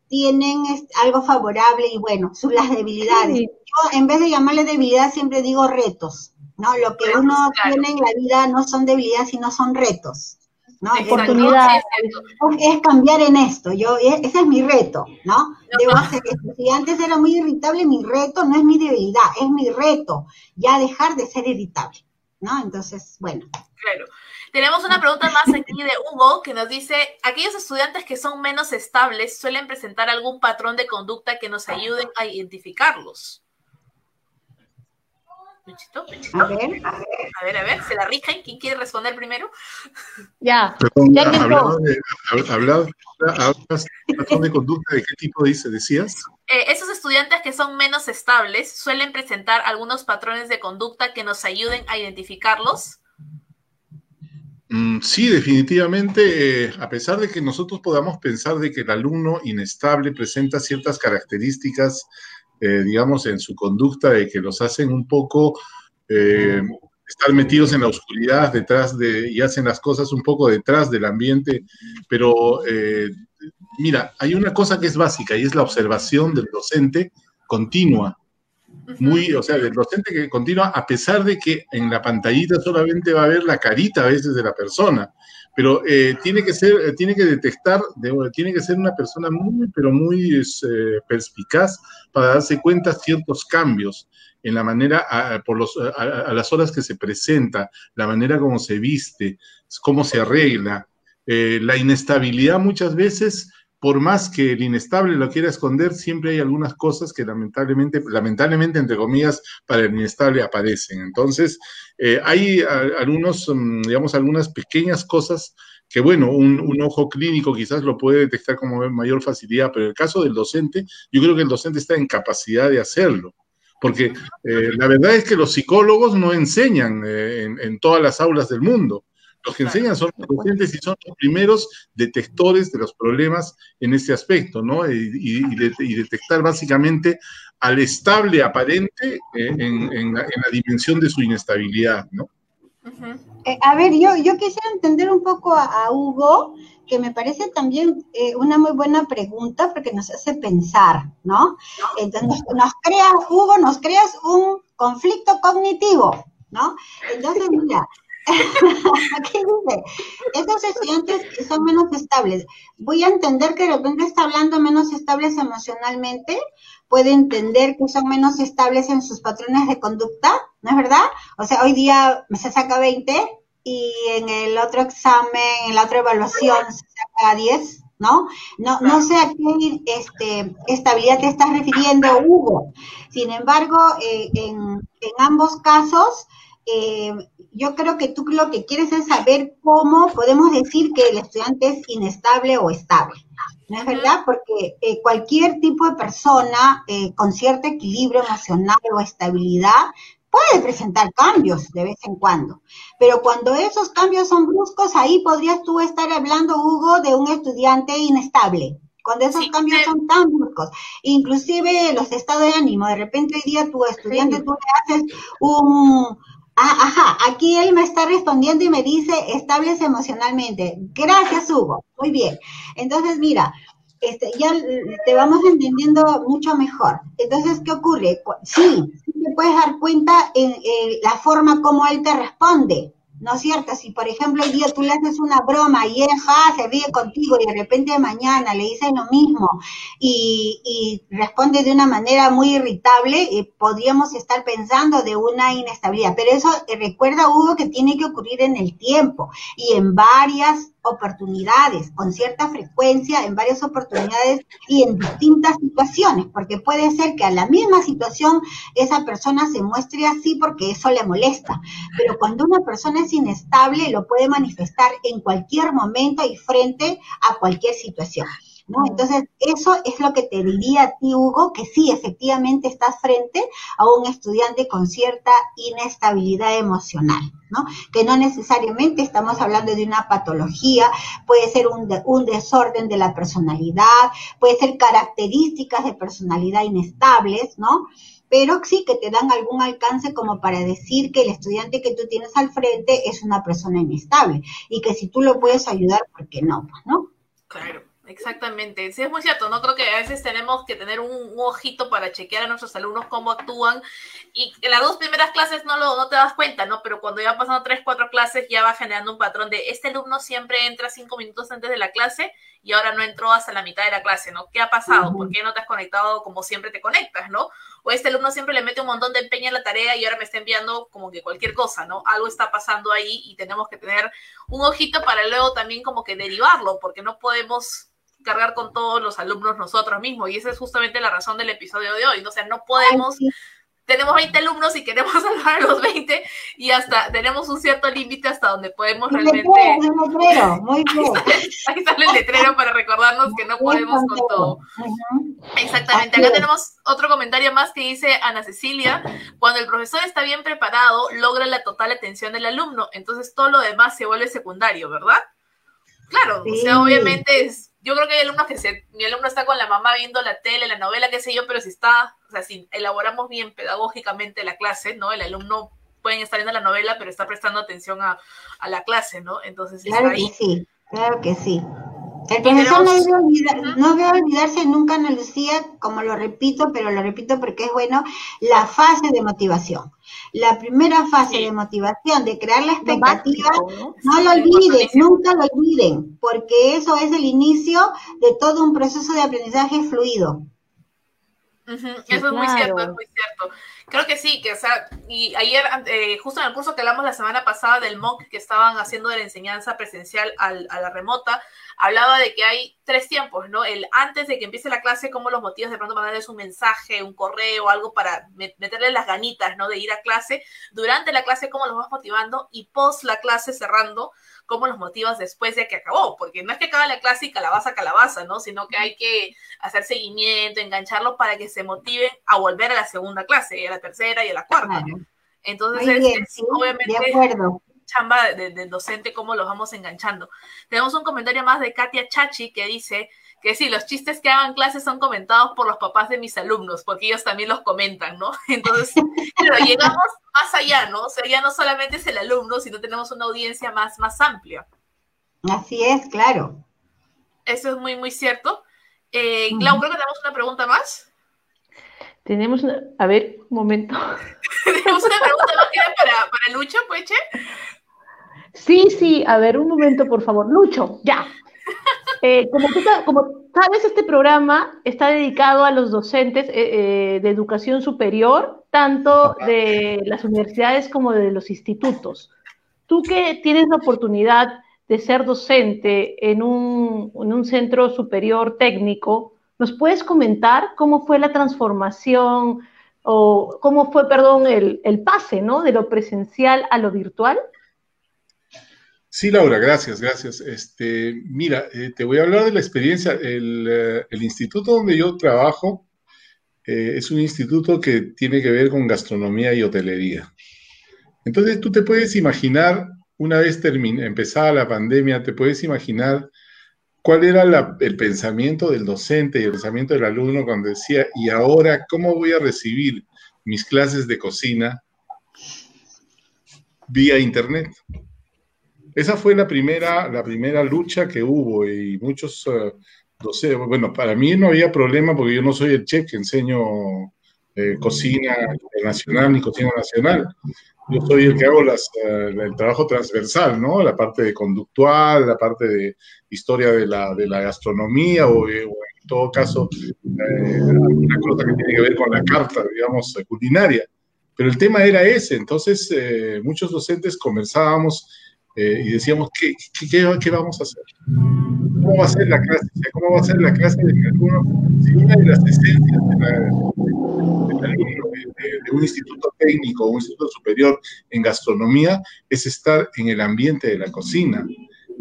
Speaker 4: tienen algo favorable y bueno, son las debilidades. Sí. Yo en vez de llamarle debilidad siempre digo retos. ¿no? Lo que uno claro. tiene en la vida no son debilidades, sino son retos. ¿no? Oportunidad. Es, cambiar en esto, yo, ese es mi reto, ¿no? Debo hacer esto. Si antes era muy irritable, mi reto no es mi debilidad, es mi reto, ya dejar de ser irritable, ¿no? Entonces, bueno.
Speaker 2: Claro. Tenemos una pregunta más aquí de Hugo que nos dice, aquellos estudiantes que son menos estables suelen presentar algún patrón de conducta que nos ayuden a identificarlos. Luchito, Luchito. A ver, a ver, a ver, a ver, se la rijan. ¿Quién quiere responder primero?
Speaker 1: Ya.
Speaker 3: Perdón, ya hablado de, hablado, patrón de conducta, ¿de qué tipo dice? ¿Decías?
Speaker 2: Eh, esos estudiantes que son menos estables suelen presentar algunos patrones de conducta que nos ayuden a identificarlos.
Speaker 3: Mm, sí, definitivamente, eh, a pesar de que nosotros podamos pensar de que el alumno inestable presenta ciertas características eh, digamos, en su conducta de que los hacen un poco eh, estar metidos en la oscuridad detrás de, y hacen las cosas un poco detrás del ambiente, pero eh, mira, hay una cosa que es básica y es la observación del docente continua. Muy, o sea, del docente que continúa, a pesar de que en la pantallita solamente va a ver la carita a veces de la persona, pero eh, tiene que ser, eh, tiene que detectar, tiene que ser una persona muy, pero muy eh, perspicaz para darse cuenta ciertos cambios en la manera, a, por los, a, las horas que se presenta, la manera como se viste, cómo se arregla. la inestabilidad muchas veces por más que el inestable lo quiera esconder, siempre hay algunas cosas que lamentablemente, lamentablemente, entre comillas, para el inestable aparecen. Entonces, eh, hay algunos, mm, digamos, algunas pequeñas cosas que, bueno, un, ojo clínico quizás lo puede detectar con mayor facilidad, pero en el caso del docente, yo creo que el docente está en capacidad de hacerlo. Porque eh, la verdad es que los psicólogos no enseñan eh, en todas las aulas del mundo. Los que enseñan son los docentes y son los primeros detectores de los problemas en este aspecto, ¿no? Y, detectar básicamente al estable aparente eh, en, la, dimensión de su inestabilidad, ¿no?
Speaker 4: Eh, a ver, yo, yo quisiera entender un poco a, Hugo, que me parece también eh, una muy buena pregunta porque nos hace pensar, ¿no? Entonces, nos crea, Hugo, nos creas un conflicto cognitivo, ¿no? Entonces, mira, Aquí dice, estos estudiantes son menos estables, voy a entender que de repente está hablando menos estables emocionalmente, puede entender que son menos estables en sus patrones de conducta, ¿no es verdad? O sea, hoy día se saca 20 y en el otro examen, en la otra evaluación se saca 10, ¿no? No, no sé a qué este, estabilidad te estás refiriendo, Hugo. Sin embargo, eh, en, en ambos casos, eh, yo creo que tú lo que quieres es saber cómo podemos decir que el estudiante es inestable o estable. ¿No es verdad? Porque eh, cualquier tipo de persona eh, con cierto equilibrio emocional o estabilidad puede presentar cambios de vez en cuando. Pero cuando esos cambios son bruscos, ahí podrías tú estar hablando, Hugo, de un estudiante inestable. Cuando esos cambios son tan bruscos, inclusive los estados de ánimo, de repente hoy día tu estudiante, tú le haces un, Ah, ajá, aquí él me está respondiendo y me dice estables emocionalmente. Gracias, Hugo. Muy bien. Entonces, mira, este, ya te vamos entendiendo mucho mejor. Entonces, ¿qué ocurre? Sí, te puedes dar cuenta en, la forma como él te responde. ¿No es cierto? Si, por ejemplo, el día tú le haces una broma y él se ríe contigo y de repente mañana le dice lo mismo y, responde de una manera muy irritable, eh, podríamos estar pensando de una inestabilidad. Pero eso, eh, recuerda, Hugo, que tiene que ocurrir en el tiempo y en varias oportunidades, con cierta frecuencia, en varias oportunidades y en distintas situaciones, porque puede ser que a la misma situación esa persona se muestre así porque eso le molesta, pero cuando una persona es inestable lo puede manifestar en cualquier momento y frente a cualquier situación. Entonces, eso es lo que te diría a ti, Hugo, que sí, efectivamente estás frente a un estudiante con cierta inestabilidad emocional, ¿no? Que no necesariamente estamos hablando de una patología, puede ser un, un desorden de la personalidad, puede ser características de personalidad inestables, ¿no? pero sí que te dan algún alcance como para decir que el estudiante que tú tienes al frente es una persona inestable y que si tú lo puedes ayudar, ¿por qué no? ¿no?
Speaker 2: Claro. Exactamente, sí es muy cierto, ¿no? Creo que a veces tenemos que tener un, ojito para chequear a nuestros alumnos cómo actúan y en las dos primeras clases no, lo, no te das cuenta, ¿no? Pero cuando ya pasando tres, cuatro clases ya va generando un patrón de este alumno siempre entra cinco minutos antes de la clase y ahora no entró hasta la mitad de la clase, ¿no? ¿Qué ha pasado? ¿Por qué no te has conectado como siempre te conectas, ¿no? O este alumno siempre le mete un montón de empeño en la tarea y ahora me está enviando como que cualquier cosa, ¿no? Algo está pasando ahí y tenemos que tener un ojito para luego también como que derivarlo, porque no podemos cargar con todos los alumnos nosotros mismos. Y esa es justamente la razón del episodio de hoy. O sea, no podemos, tenemos 20 alumnos y queremos salvar a los 20 y hasta tenemos un cierto límite hasta donde podemos realmente... muy bien. Ahí, sale, el letrero para recordarnos que no podemos con todo. Exactamente. Acá tenemos otro comentario más que dice Ana Cecilia, cuando el profesor está bien preparado, logra la total atención del alumno, entonces todo lo demás se vuelve secundario, ¿verdad? Claro, o sea, obviamente es yo creo que hay alumnos que se, mi alumno está con la mamá viendo la tele, la novela, qué sé yo, pero si está, o sea, si elaboramos bien pedagógicamente la clase, ¿no? El alumno puede estar viendo la novela, pero está prestando atención a, la clase, ¿no? Entonces,
Speaker 4: claro que sí, claro que sí. El profesor no debe, olvidarse nunca, Ana Lucía, como lo repito, pero lo repito porque es bueno, la fase de motivación. La primera fase de motivación, de crear la expectativa, ¿no? lo olviden, nunca lo olviden, porque eso es el inicio de todo un proceso de aprendizaje fluido.
Speaker 2: Eso es muy cierto, es muy cierto. Creo que sí, que o sea, y ayer, eh, justo en el curso que hablamos la semana pasada del MOOC que estaban haciendo de la enseñanza presencial a la remota, hablaba de que hay tres tiempos, ¿no? El antes de que empiece la clase, como los motivos de pronto mandarles un mensaje, un correo, algo para meterle las ganitas, ¿no? De ir a clase. Durante la clase, cómo los vas motivando y post la clase cerrando, cómo los motivas después de que acabó, porque no es que acabe la clase y calabaza, calabaza, ¿no? Sino que hay que hacer seguimiento, engancharlos para que se motiven a volver a la segunda clase, a la tercera y a la cuarta. Entonces, obviamente, de acuerdo chamba del docente, cómo los vamos enganchando. Tenemos un comentario más de Katia Chachi que dice que sí, los chistes que hagan clases son comentados por los papás de mis alumnos, porque ellos también los comentan, ¿no? Entonces, pero llegamos más allá, ¿no? O sea, ya no solamente es el alumno, sino tenemos una audiencia más, más amplia.
Speaker 4: Así es, claro.
Speaker 2: Eso es muy, muy cierto. Eh, Clau, creo que tenemos una pregunta más.
Speaker 1: Tenemos una, a ver, un momento.
Speaker 2: tenemos una pregunta más para, para Lucho, Pueche.
Speaker 1: Sí, sí, a ver, un momento, por favor. Lucho, ya. Eh, como, como sabes, este programa está dedicado a los docentes eh, eh, de educación superior, tanto de las universidades como de los institutos. Tú que tienes la oportunidad de ser docente en un, en un centro superior técnico, ¿nos puedes comentar cómo fue la transformación o cómo fue, perdón, el, el pase, ¿no? De lo presencial a lo virtual.
Speaker 3: Sí, Laura, gracias, gracias. Este, mira, eh, te voy a hablar de la experiencia. El, eh, instituto donde yo trabajo eh, es un instituto que tiene que ver con gastronomía y hotelería. Entonces, tú te puedes imaginar, una vez empezada la pandemia, te puedes imaginar cuál era el pensamiento del docente y el pensamiento del alumno cuando decía, ¿y ahora cómo voy a recibir mis clases de cocina vía internet? Esa fue la primera, la primera lucha que hubo y muchos, uh, bueno, para mí no había problema porque yo no soy el chef que enseño eh, cocina internacional ni cocina nacional. Yo soy el que hago las, eh, el trabajo transversal, ¿no? La parte de conductual, la parte de historia de la, de la gastronomía o, en todo caso alguna cosa que tiene que ver con la carta, digamos, culinaria. Pero el tema era ese, entonces muchos docentes conversábamos eh, y decíamos, ¿qué, qué, qué, vamos a hacer? ¿Cómo va a ser la clase? ¿Cómo va a ser la clase de alguno? Si una de las esencias de, un instituto técnico, un instituto superior en gastronomía, es estar en el ambiente de la cocina,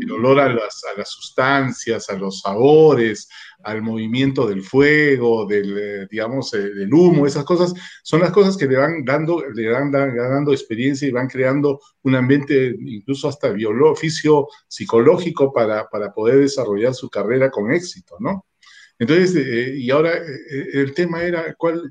Speaker 3: el olor a las, a las sustancias, a los sabores, al movimiento del fuego, del, eh, digamos, eh, del humo, esas cosas, son las cosas que le van dando, le van dando experiencia y van creando un ambiente incluso hasta biológico, psicológico para, para poder desarrollar su carrera con éxito, ¿no? Entonces, eh, y ahora el tema era cuál,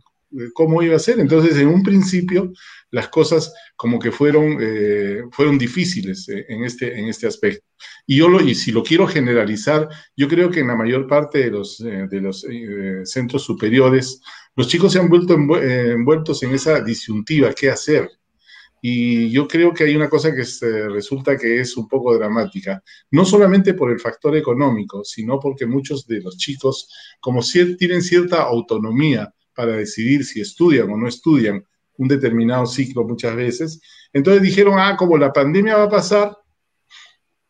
Speaker 3: cómo iba a ser. Entonces, en un principio, las cosas como que fueron, eh, fueron difíciles eh, en, este, en este aspecto. Y yo lo, y si lo quiero generalizar, yo creo que en la mayor parte de los, eh, de los centros superiores, los chicos se han vuelto envueltos en esa disyuntiva, ¿qué hacer? Y yo creo que hay una cosa que resulta que es un poco dramática, no solamente por el factor económico, sino porque muchos de los chicos, como si, tienen cierta autonomía, para decidir si estudian o no estudian un determinado ciclo muchas veces. Entonces dijeron, ah, como la pandemia va a pasar,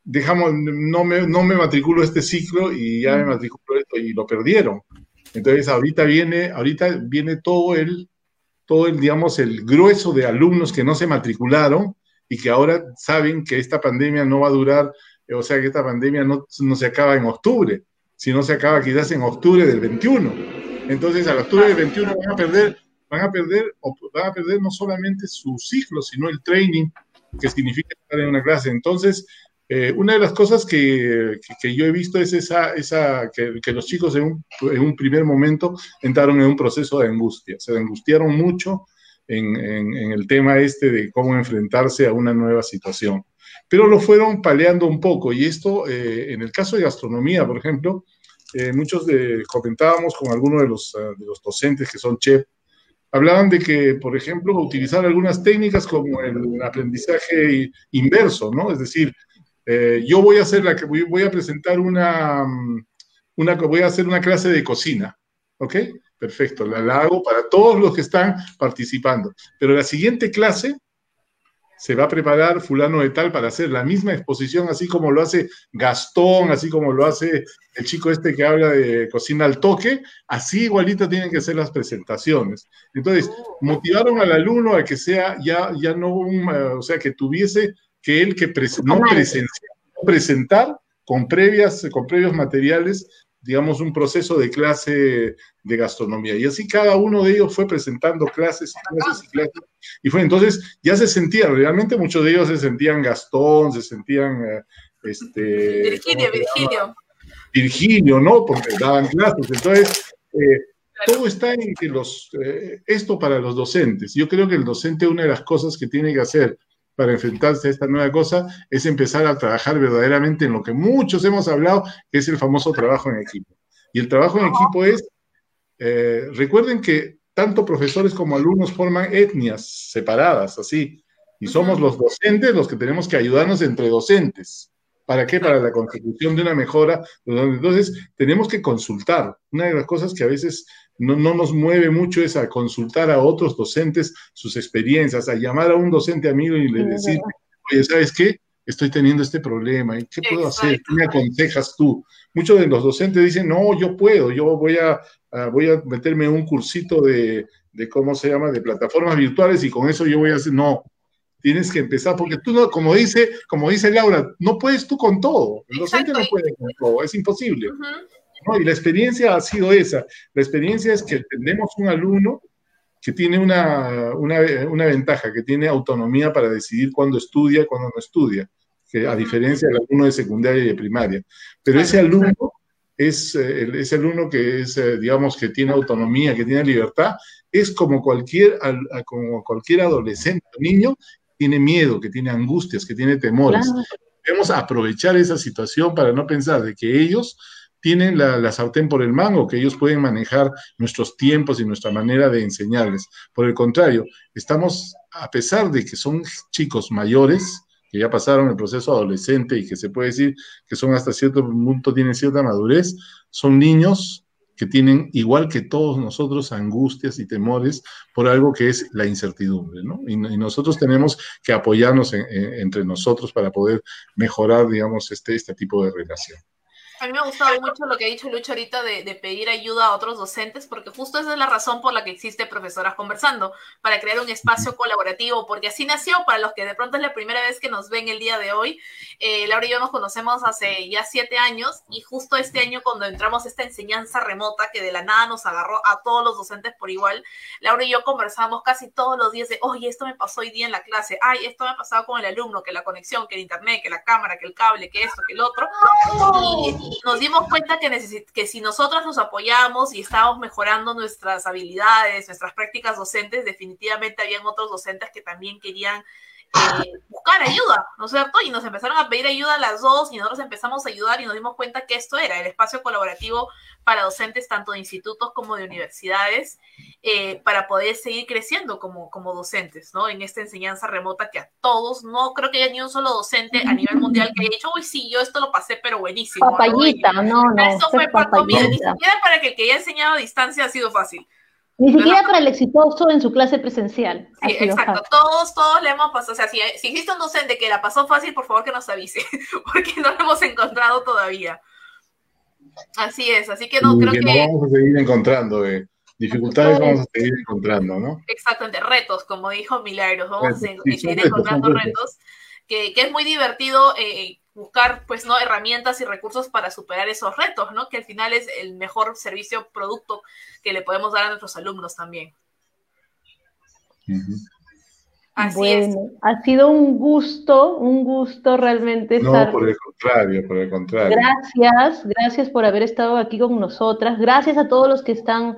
Speaker 3: dejamos, no me, no me matriculo este ciclo y ya me matriculo esto y lo perdieron. Entonces ahorita viene, ahorita viene todo el, todo el, digamos, el grueso de alumnos que no se matricularon y que ahora saben que esta pandemia no va a durar, o sea que esta pandemia no, no se acaba en octubre, sino se acaba quizás en octubre del 21. Entonces, a la altura del 21 van a perder, van a perder, van a perder no solamente su ciclo, sino el training que significa estar en una clase. Entonces, eh, una de las cosas que, que, yo he visto es esa, esa que, que los chicos en un, en un, primer momento entraron en un proceso de angustia, se angustiaron mucho en, en, en, el tema este de cómo enfrentarse a una nueva situación. pero lo fueron paleando un poco. Y esto, eh, en el caso de gastronomía, por ejemplo, eh, muchos de, comentábamos con algunos de los, ah, de docentes que son chef, hablaban de que, por ejemplo, utilizar algunas técnicas como el aprendizaje inverso, ¿no? Es decir, eh, yo voy a hacer la que voy, a presentar una, mm, una, voy a hacer una clase de cocina, ¿ok? Perfecto, la, la hago para todos los que están participando. Pero la siguiente clase se va a preparar fulano de tal para hacer la misma exposición, así como lo hace Gastón, así como lo hace el chico este que habla de cocina al toque, así igualito tienen que ser las presentaciones. Entonces, motivaron al alumno a que sea ya, ya no un, eh, o sea, que tuviese que él que no presentar con previas, con previos materiales, digamos, un proceso de clase de gastronomía. Y así cada uno de ellos fue presentando clases y clases y clases. Y fue entonces, ya se sentían, realmente muchos de ellos se sentían Gastón, se sentían, eh, este...
Speaker 2: Virgilio, Virgilio.
Speaker 3: Virgilio, ¿no? Porque daban clases. Entonces, eh, todo está en que los, eh, esto para los docentes. Yo creo que el docente, una de las cosas que tiene que hacer para enfrentarse a esta nueva cosa es empezar a trabajar verdaderamente en lo que muchos hemos hablado, que es el famoso trabajo en equipo. Y el trabajo en equipo es, eh, recuerden que tanto profesores como alumnos forman etnias separadas, así, y somos los docentes los que tenemos que ayudarnos entre docentes. ¿Para qué? Para la consecución de una mejora. Entonces, tenemos que consultar. Una de las cosas que a veces no, nos mueve mucho es a consultar a otros docentes sus experiencias, a llamar a un docente amigo y le decir, oye, ¿sabes qué? Estoy teniendo este problema, ¿y qué puedo hacer? ¿Qué me aconsejas tú? Muchos de los docentes dicen, no, yo puedo, yo voy a, voy a meterme en un cursito de, de, ¿cómo se llama?, de plataformas virtuales y con eso yo voy a hacer, no, tienes que empezar, porque tú no, como dice, como dice Laura, no puedes tú con todo, el docente no puede con todo, es imposible. Y la experiencia ha sido esa. La experiencia es que tenemos un alumno que tiene una, una, ventaja, que tiene autonomía para decidir cuándo estudia y cuándo no estudia, que a diferencia del alumno de secundaria y de primaria. Pero ese alumno es eh, ese alumno que es, eh, digamos, que tiene autonomía, que tiene libertad, es como cualquier, como cualquier adolescente o niño, tiene miedo, que tiene angustias, que tiene temores. Debemos aprovechar esa situación para no pensar de que ellos tienen la, sartén por el mango, que ellos pueden manejar nuestros tiempos y nuestra manera de enseñarles. Por el contrario, estamos, a pesar de que son chicos mayores, que ya pasaron el proceso adolescente y que se puede decir que son hasta cierto punto, tienen cierta madurez, son niños que tienen, igual que todos nosotros, angustias y temores por algo que es la incertidumbre, ¿no? Y, nosotros tenemos que apoyarnos entre nosotros para poder mejorar, digamos, este, este tipo de relación.
Speaker 2: A mí me ha gustado mucho lo que ha dicho Lucho ahorita de, de, pedir ayuda a otros docentes, porque justo esa es la razón por la que existe Profesoras Conversando, para crear un espacio colaborativo, porque así nació, para los que de pronto es la primera vez que nos ven el día de hoy, eh, Laura y yo nos conocemos hace ya siete años, y justo este año cuando entramos esta enseñanza remota que de la nada nos agarró a todos los docentes por igual, Laura y yo conversamos casi todos los días de, oye, esto me pasó hoy día en la clase, ay, esto me ha pasado con el alumno, que la conexión, que el internet, que la cámara, que el cable, que esto, que el otro, y nos dimos cuenta que, que si nosotros nos apoyamos y estábamos mejorando nuestras habilidades, nuestras prácticas docentes, definitivamente habían otros docentes que también querían eh, buscar ayuda, ¿no es cierto? Y nos empezaron a pedir ayuda a las dos y nosotros empezamos a ayudar y nos dimos cuenta que esto era el espacio colaborativo para docentes tanto de institutos como de universidades eh, para poder seguir creciendo como, como docentes, ¿no? En esta enseñanza remota que a todos, no creo que haya ni un solo docente a nivel mundial que haya dicho, uy, sí, yo esto lo pasé, pero buenísimo.
Speaker 1: Papayita, no, no. no
Speaker 2: esto fue para ni siquiera para que el que haya enseñado a distancia ha sido fácil.
Speaker 1: Ni siquiera para el exitoso en su clase presencial.
Speaker 2: Sí, exacto. Todos, todos le hemos pasado. O sea, si, si, existe un docente que la pasó fácil, por favor que nos avise, porque no lo hemos encontrado todavía. Así es, así que no creo que.
Speaker 3: No vamos a seguir encontrando, eh. dificultades vamos a seguir encontrando, ¿no?
Speaker 2: Exactamente, retos, como dijo Milagros, vamos a seguir encontrando retos, que, que, es muy divertido eh, buscar pues no herramientas y recursos para superar esos retos, ¿no? Que al final es el mejor servicio producto que le podemos dar a nuestros alumnos también.
Speaker 1: Así bueno, ha sido un gusto, un gusto realmente estar.
Speaker 3: No, por el contrario, por el contrario.
Speaker 1: Gracias, gracias por haber estado aquí con nosotras. Gracias a todos los que están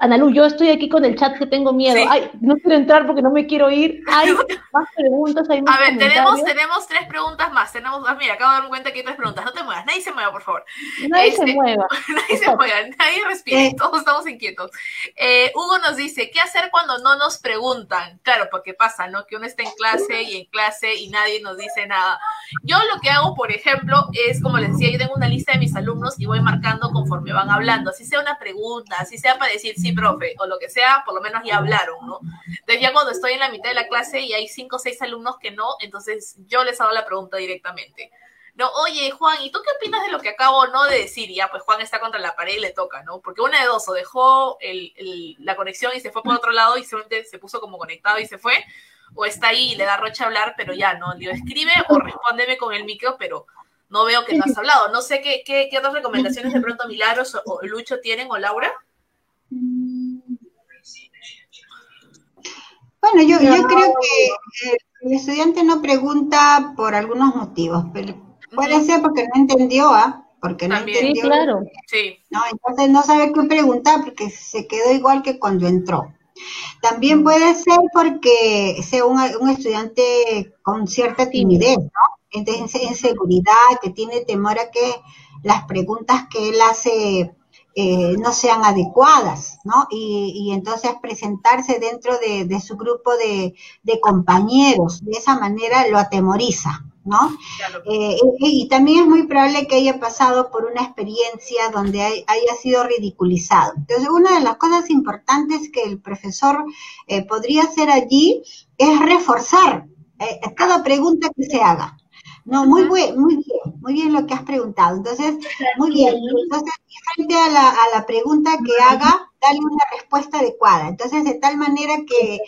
Speaker 1: Analu, yo estoy aquí con el chat que tengo miedo. Ay, no quiero entrar porque no me quiero ir. Hay más preguntas, hay más
Speaker 2: A ver, tenemos, tenemos tres preguntas más. Tenemos, ah, mira, acabo de darme cuenta que hay tres preguntas. No te muevas, nadie se mueva, por favor.
Speaker 1: Nadie se este, mueva.
Speaker 2: nadie se mueva, nadie respire, eh. todos estamos inquietos. Eh, Hugo nos dice, ¿qué hacer cuando no nos preguntan? Claro, porque pasa, ¿no? Que uno está en clase y en clase y nadie nos dice nada. Yo lo que hago, por ejemplo, es, como les decía, yo tengo una lista de mis alumnos y voy marcando conforme van hablando. Así sea una pregunta, así sea para decir sí, profe, o lo que sea, por lo menos ya hablaron, ¿no? Entonces ya cuando estoy en la mitad de la clase y hay cinco o seis alumnos que no, entonces yo les hago la pregunta directamente. No, oye, Juan, ¿y tú qué opinas de lo que acabo no de decir? Ya, pues Juan está contra la pared y le toca, ¿no? Porque una de dos, o dejó la conexión y se fue por otro lado y simplemente se puso como conectado y se fue, o está ahí y le da rocha hablar, pero ya, ¿no? Le escribe o respóndeme con el micro, pero no veo que no has hablado. No sé qué, qué, otras recomendaciones de pronto Milagros o, Lucho tienen o Laura.
Speaker 4: Bueno, yo, yo creo que el estudiante no pregunta por algunos motivos, pero puede ser porque no entendió, ¿ah? Porque no entendió.
Speaker 1: Sí, claro.
Speaker 2: Sí.
Speaker 4: No, entonces no sabe qué preguntar porque se quedó igual que cuando entró. También puede ser porque sea un, un estudiante con cierta timidez, ¿no? inseguridad, que tiene temor a que las preguntas que él hace eh, no sean adecuadas, ¿no? Y, entonces presentarse dentro de, su grupo de, compañeros, de esa manera lo atemoriza, ¿no? Eh, y, también es muy probable que haya pasado por una experiencia donde haya sido ridiculizado. Entonces, una de las cosas importantes que el profesor eh, podría hacer allí es reforzar cada pregunta que se haga. No, muy bien, muy bien, muy bien lo que has preguntado. Entonces, muy bien. Entonces, frente a la, a la pregunta que haga, dale una respuesta adecuada. Entonces, de tal manera que eh,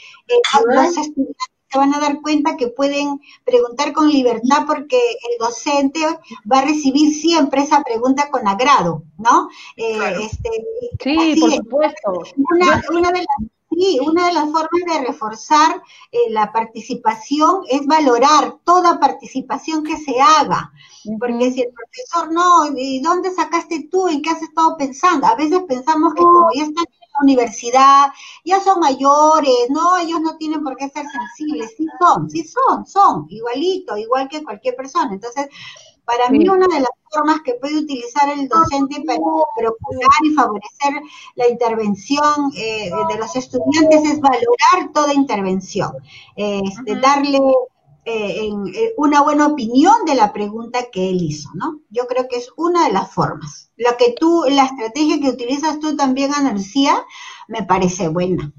Speaker 4: los estudiantes se van a dar cuenta que pueden preguntar con libertad porque el docente va a recibir siempre esa pregunta con agrado, ¿no?
Speaker 1: Eh, este, sí, por supuesto.
Speaker 4: Una, una de las Sí, una de las formas de reforzar eh, la participación es valorar toda participación que se haga. Porque si el profesor no, ¿y dónde sacaste tú? ¿En qué has estado pensando? A veces pensamos que como ya están en la universidad, ya son mayores, no, ellos no tienen por qué ser sensibles. Sí son, sí son, son, igualito, igual que cualquier persona. Entonces, para mí una de las formas que puede utilizar el docente para procurar y favorecer la intervención eh, de los estudiantes es valorar toda intervención, este, darle eh, eh, una buena opinión de la pregunta que él hizo, ¿no? Yo creo que es una de las formas. La que tú, la estrategia que utilizas tú también, Ana Lucía, me parece buena,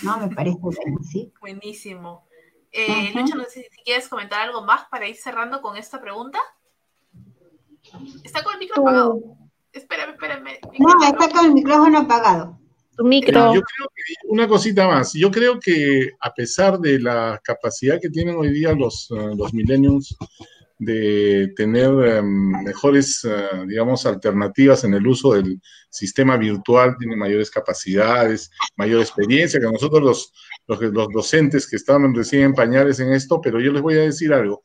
Speaker 4: ¿no? Me parece buena, ¿sí?
Speaker 2: Buenísimo. Eh, Lucha, no sé si quieres comentar algo más para ir cerrando con esta pregunta. Está con el micro apagado. Espérame, espérame.
Speaker 4: No, está con el micrófono apagado.
Speaker 1: Tu micro.
Speaker 3: yo creo que una cosita más. Yo creo que a pesar de la capacidad que tienen hoy día los, uh, los millennials de tener um, mejores, uh, digamos, alternativas en el uso del sistema virtual, tienen mayores capacidades, mayor experiencia que nosotros los, los, los docentes que estaban recién en pañales en esto, pero yo les voy a decir algo.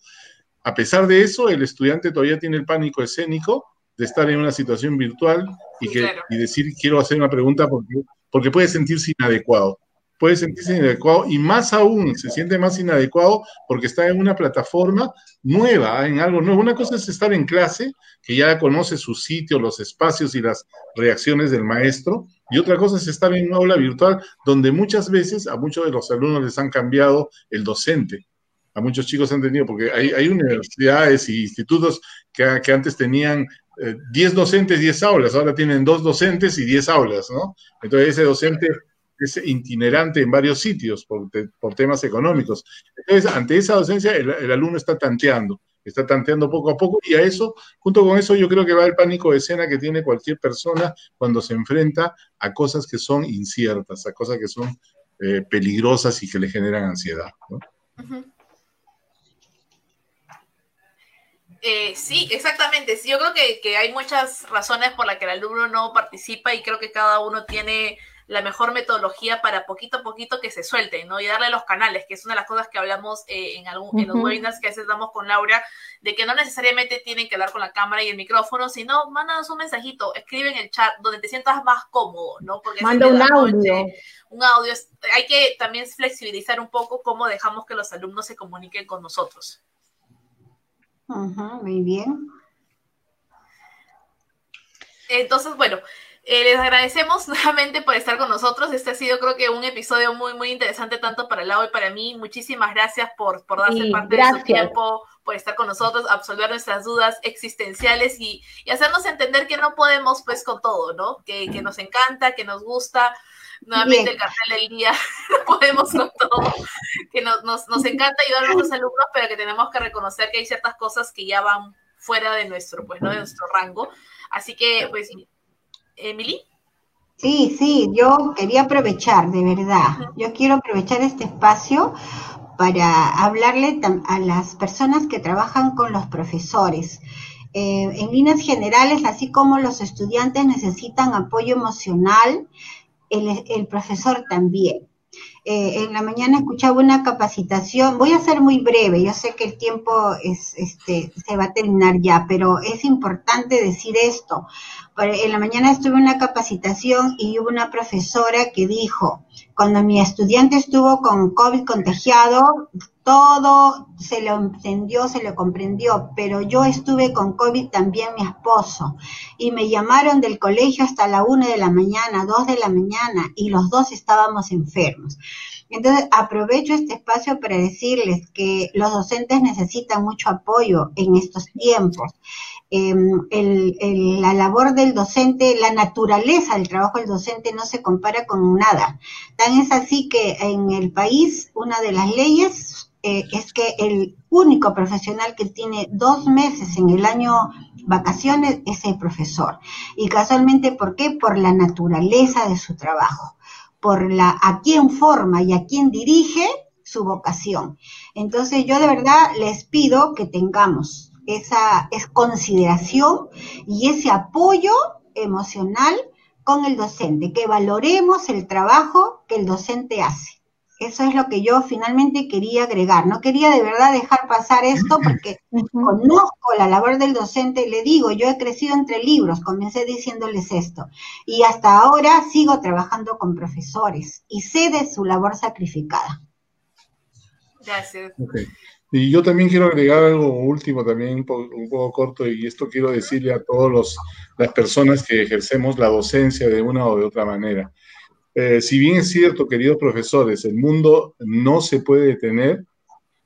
Speaker 3: A pesar de eso, el estudiante todavía tiene el pánico escénico de estar en una situación virtual y, que, y decir quiero hacer una pregunta porque, porque puede sentirse inadecuado. Puede sentirse inadecuado y más aún se siente más inadecuado porque está en una plataforma nueva, en algo nuevo. Una cosa es estar en clase, que ya conoce su sitio, los espacios y las reacciones del maestro, y otra cosa es estar en una aula virtual donde muchas veces a muchos de los alumnos les han cambiado el docente a muchos chicos han tenido, porque hay, hay universidades y institutos que, que antes tenían 10 eh, docentes, 10 aulas, ahora tienen dos docentes y 10 aulas, ¿no? Entonces ese docente es itinerante en varios sitios por, por temas económicos. Entonces, ante esa docencia, el, alumno está tanteando, está tanteando poco a poco, y a eso, junto con eso, yo creo que va el pánico de escena que tiene cualquier persona cuando se enfrenta a cosas que son inciertas, a cosas que son eh, peligrosas y que le generan ansiedad, ¿no?
Speaker 2: Eh, sí, exactamente. Sí, yo creo que, hay muchas razones por las que el alumno no participa y creo que cada uno tiene la mejor metodología para poquito a poquito que se suelten, ¿no? Y darle los canales, que es una de las cosas que hablamos eh, en, algún, en los webinars que a veces damos con Laura, de que no necesariamente tienen que hablar con la cámara y el micrófono, sino mándanos un mensajito, escribe en el chat donde te sientas más cómodo, ¿no?
Speaker 1: Porque Manda un audio.
Speaker 2: un audio. Hay que también flexibilizar un poco cómo dejamos que los alumnos se comuniquen con nosotros.
Speaker 4: Muy bien.
Speaker 2: Entonces, bueno, eh, les agradecemos nuevamente por estar con nosotros. Este ha sido, creo que, un episodio muy, muy interesante tanto para Lau y para mí. Muchísimas gracias por, por darse parte de su tiempo, por estar con nosotros, absolver nuestras dudas existenciales y, hacernos entender que no podemos, pues, con todo, ¿no? Que, nos encanta, que nos gusta. Nuevamente el cartel del día, podemos con todo, que nos, nos, nos encanta ayudar a nuestros alumnos, pero que tenemos que reconocer que hay ciertas cosas que ya van fuera de nuestro, pues, ¿no? De nuestro rango. Así que, pues, Emily.
Speaker 4: Sí, sí, yo quería aprovechar, de verdad. Yo quiero aprovechar este espacio para hablarle a las personas que trabajan con los profesores. Eh, en líneas generales, así como los estudiantes necesitan apoyo emocional, el, profesor también. Eh, en la mañana escuchaba una capacitación, voy a ser muy breve, yo sé que el tiempo es, este, se va a terminar ya, pero es importante decir esto en la mañana estuve en una capacitación y hubo una profesora que dijo, cuando mi estudiante estuvo con COVID contagiado, todo se lo entendió, se lo comprendió, pero yo estuve con COVID también mi esposo y me llamaron del colegio hasta la una de la mañana, dos de la mañana y los dos estábamos enfermos. Entonces, aprovecho este espacio para decirles que los docentes necesitan mucho apoyo en estos tiempos Em, la labor del docente, la naturaleza del trabajo del docente no se compara con nada. Tan es así que en el país una de las leyes eh, es que el único profesional que tiene dos meses en el año vacaciones es el profesor. Y casualmente, ¿por qué? Por la naturaleza de su trabajo, por la a quién forma y a quién dirige su vocación. Entonces yo de verdad les pido que tengamos esa es consideración y ese apoyo emocional con el docente, que valoremos el trabajo que el docente hace. Eso es lo que yo finalmente quería agregar. No quería de verdad dejar pasar esto porque conozco la labor del docente, le digo, yo he crecido entre libros, comencé diciéndoles esto. Y hasta ahora sigo trabajando con profesores y sé de su labor sacrificada.
Speaker 2: Gracias.
Speaker 3: Y yo también quiero agregar algo último, también un poco, corto, y esto quiero decirle a todas las personas que ejercemos la docencia de una o de otra manera. Eh, si bien es cierto, queridos profesores, el mundo no se puede detener,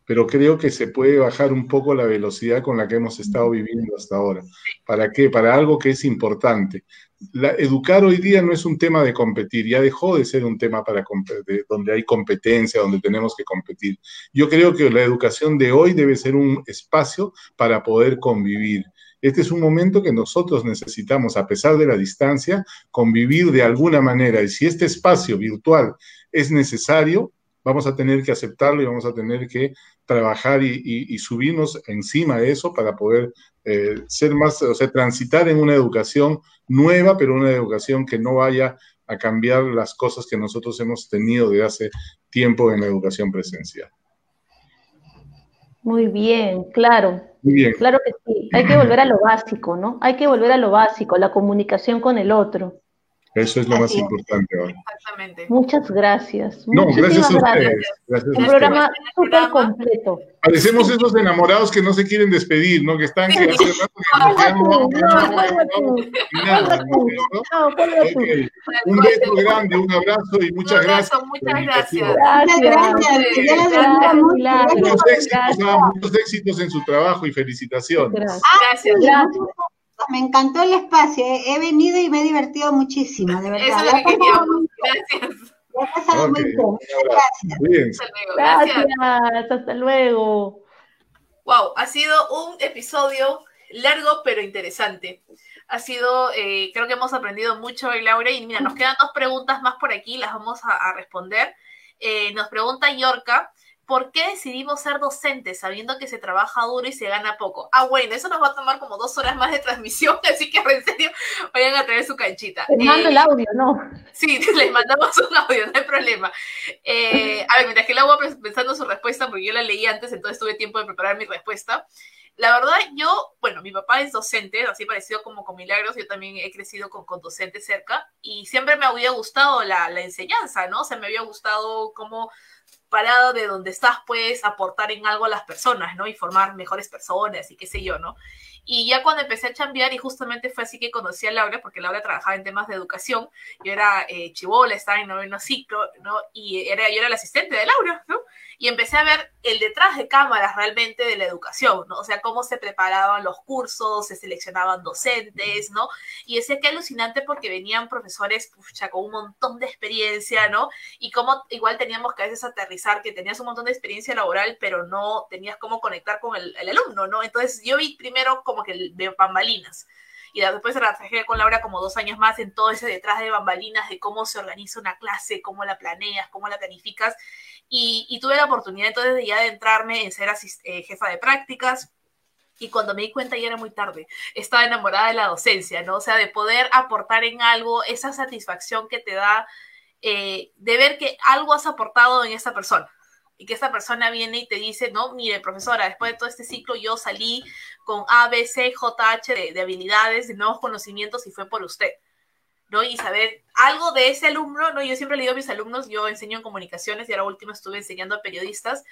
Speaker 3: pero creo que se puede bajar un poco la velocidad con la que hemos estado viviendo hasta ahora. ¿Para qué? Para algo que es importante. Educar hoy día no es un tema de competir, ya dejó de ser un tema para donde hay competencia, donde tenemos que competir. Yo creo que la educación de hoy debe ser un espacio para poder convivir. Este es un momento que nosotros necesitamos, a pesar de la distancia, convivir de alguna manera. Y si este espacio virtual es necesario, vamos a tener que aceptarlo y vamos a tener que trabajar y, subirnos encima de eso para poder eh, ser más, o sea, transitar en una educación nueva, pero una educación que no vaya a cambiar las cosas que nosotros hemos tenido de hace tiempo en la educación presencial.
Speaker 1: Muy bien, claro. Claro que sí. Hay que volver a lo básico, ¿no? Hay que volver a lo básico, la comunicación con el otro.
Speaker 3: Eso es lo más importante ahora.
Speaker 2: Exactamente.
Speaker 1: Muchas gracias.
Speaker 3: No, gracias a ustedes.
Speaker 1: Un programa súper completo.
Speaker 3: Parecemos esos enamorados que no se quieren despedir, ¿no? Que están que hace rato Un beso grande, un abrazo y muchas gracias.
Speaker 2: Muchas gracias.
Speaker 4: Gracias.
Speaker 3: Muchos éxitos en su trabajo y felicitaciones.
Speaker 2: Gracias. Gracias
Speaker 4: me encantó el espacio. He venido y me he divertido muchísimo, de verdad.
Speaker 2: Eso es lo que queríamos. Gracias.
Speaker 1: Gracias. Gracias. Gracias. Hasta luego.
Speaker 2: Wow, ha sido un episodio largo pero interesante. Ha sido, eh, creo que hemos aprendido mucho hoy, Laura. Y mira, nos quedan dos preguntas más por aquí, las vamos a, responder. Eh, nos pregunta Yorka ¿por qué decidimos ser docentes sabiendo que se trabaja duro y se gana poco? Ah, bueno, eso nos va a tomar como dos horas más de transmisión, así que en serio vayan a traer su canchita.
Speaker 1: Te mando el
Speaker 2: eh,
Speaker 1: audio, ¿no?
Speaker 2: Sí, le mandamos un audio, no hay problema. Eh, a ver, mientras que la voy pensando su respuesta, porque yo la leí antes, entonces tuve tiempo de preparar mi respuesta. La verdad, yo, bueno, mi papá es docente, así parecido como con Milagros, yo también he crecido con, con docentes cerca, y siempre me había gustado la, la enseñanza, ¿no? O sea, me había gustado cómo parado de donde estás puedes aportar en algo a las personas, ¿no? Y formar mejores personas y qué sé yo, ¿no? Y ya cuando empecé a chambear, y justamente fue así que conocí a Laura, porque Laura trabajaba en temas de educación, yo era eh, chivola, estaba en noveno ciclo, ¿no? Y era, yo era la asistente de Laura, ¿no? Y empecé a ver el detrás de cámaras realmente de la educación, ¿no? O sea, cómo se preparaban los cursos, se seleccionaban docentes, ¿no? Y ese que alucinante porque venían profesores, pucha, con un montón de experiencia, ¿no? Y cómo igual teníamos que a veces aterrizar, que tenías un montón de experiencia laboral, pero no tenías cómo conectar con el, el alumno, ¿no? Entonces yo vi primero como que de bambalinas y después trabajé con Laura como dos años más en todo ese detrás de bambalinas de cómo se organiza una clase, cómo la planeas, cómo la planificas. Y, tuve la oportunidad entonces de ya adentrarme en ser eh, jefa de prácticas, y cuando me di cuenta ya era muy tarde. Estaba enamorada de la docencia, ¿no? O sea, de poder aportar en algo esa satisfacción que te da eh, de ver que algo has aportado en esa persona y que esa persona viene y te dice, no, mire, profesora, después de todo este ciclo yo salí con A, B, C, J, H de, de habilidades, de nuevos conocimientos y fue por usted. ¿no? Y saber algo de ese alumno, ¿no? Yo siempre le digo a mis alumnos, yo enseño en comunicaciones y ahora último estuve enseñando a periodistas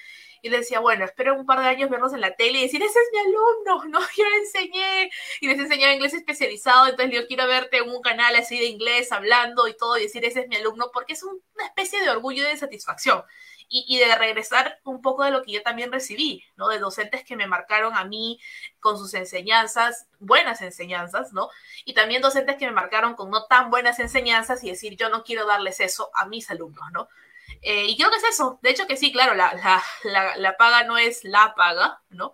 Speaker 2: y les decía, bueno, espero un par de años verlos en la tele y decir, ese es mi alumno, ¿no? Yo le enseñé y les enseñaba inglés especializado, entonces yo quiero verte en un canal así de inglés hablando y todo y decir, ese es mi alumno, porque es una especie de orgullo y de satisfacción y, de regresar un poco de lo que yo también recibí, ¿no? De docentes que me marcaron a mí con sus enseñanzas, buenas enseñanzas, ¿no? Y también docentes que me marcaron con no tan buenas enseñanzas y decir, yo no quiero darles eso a mis alumnos, ¿no? Eh, y creo que es eso. De hecho que sí, claro, la, la, la, paga no es la paga, ¿no?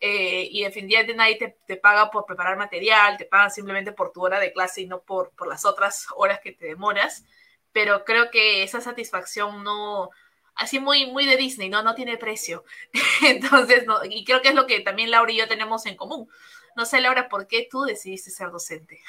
Speaker 2: Eh, y definitivamente nadie te, te, paga por preparar material, te pagan simplemente por tu hora de clase y no por, por las otras horas que te demoras. Pero creo que esa satisfacción no, así muy, muy de Disney, ¿no? No tiene precio. Entonces, no, y creo que es lo que también Laura y yo tenemos en común. No sé, Laura, ¿por qué tú decidiste ser docente?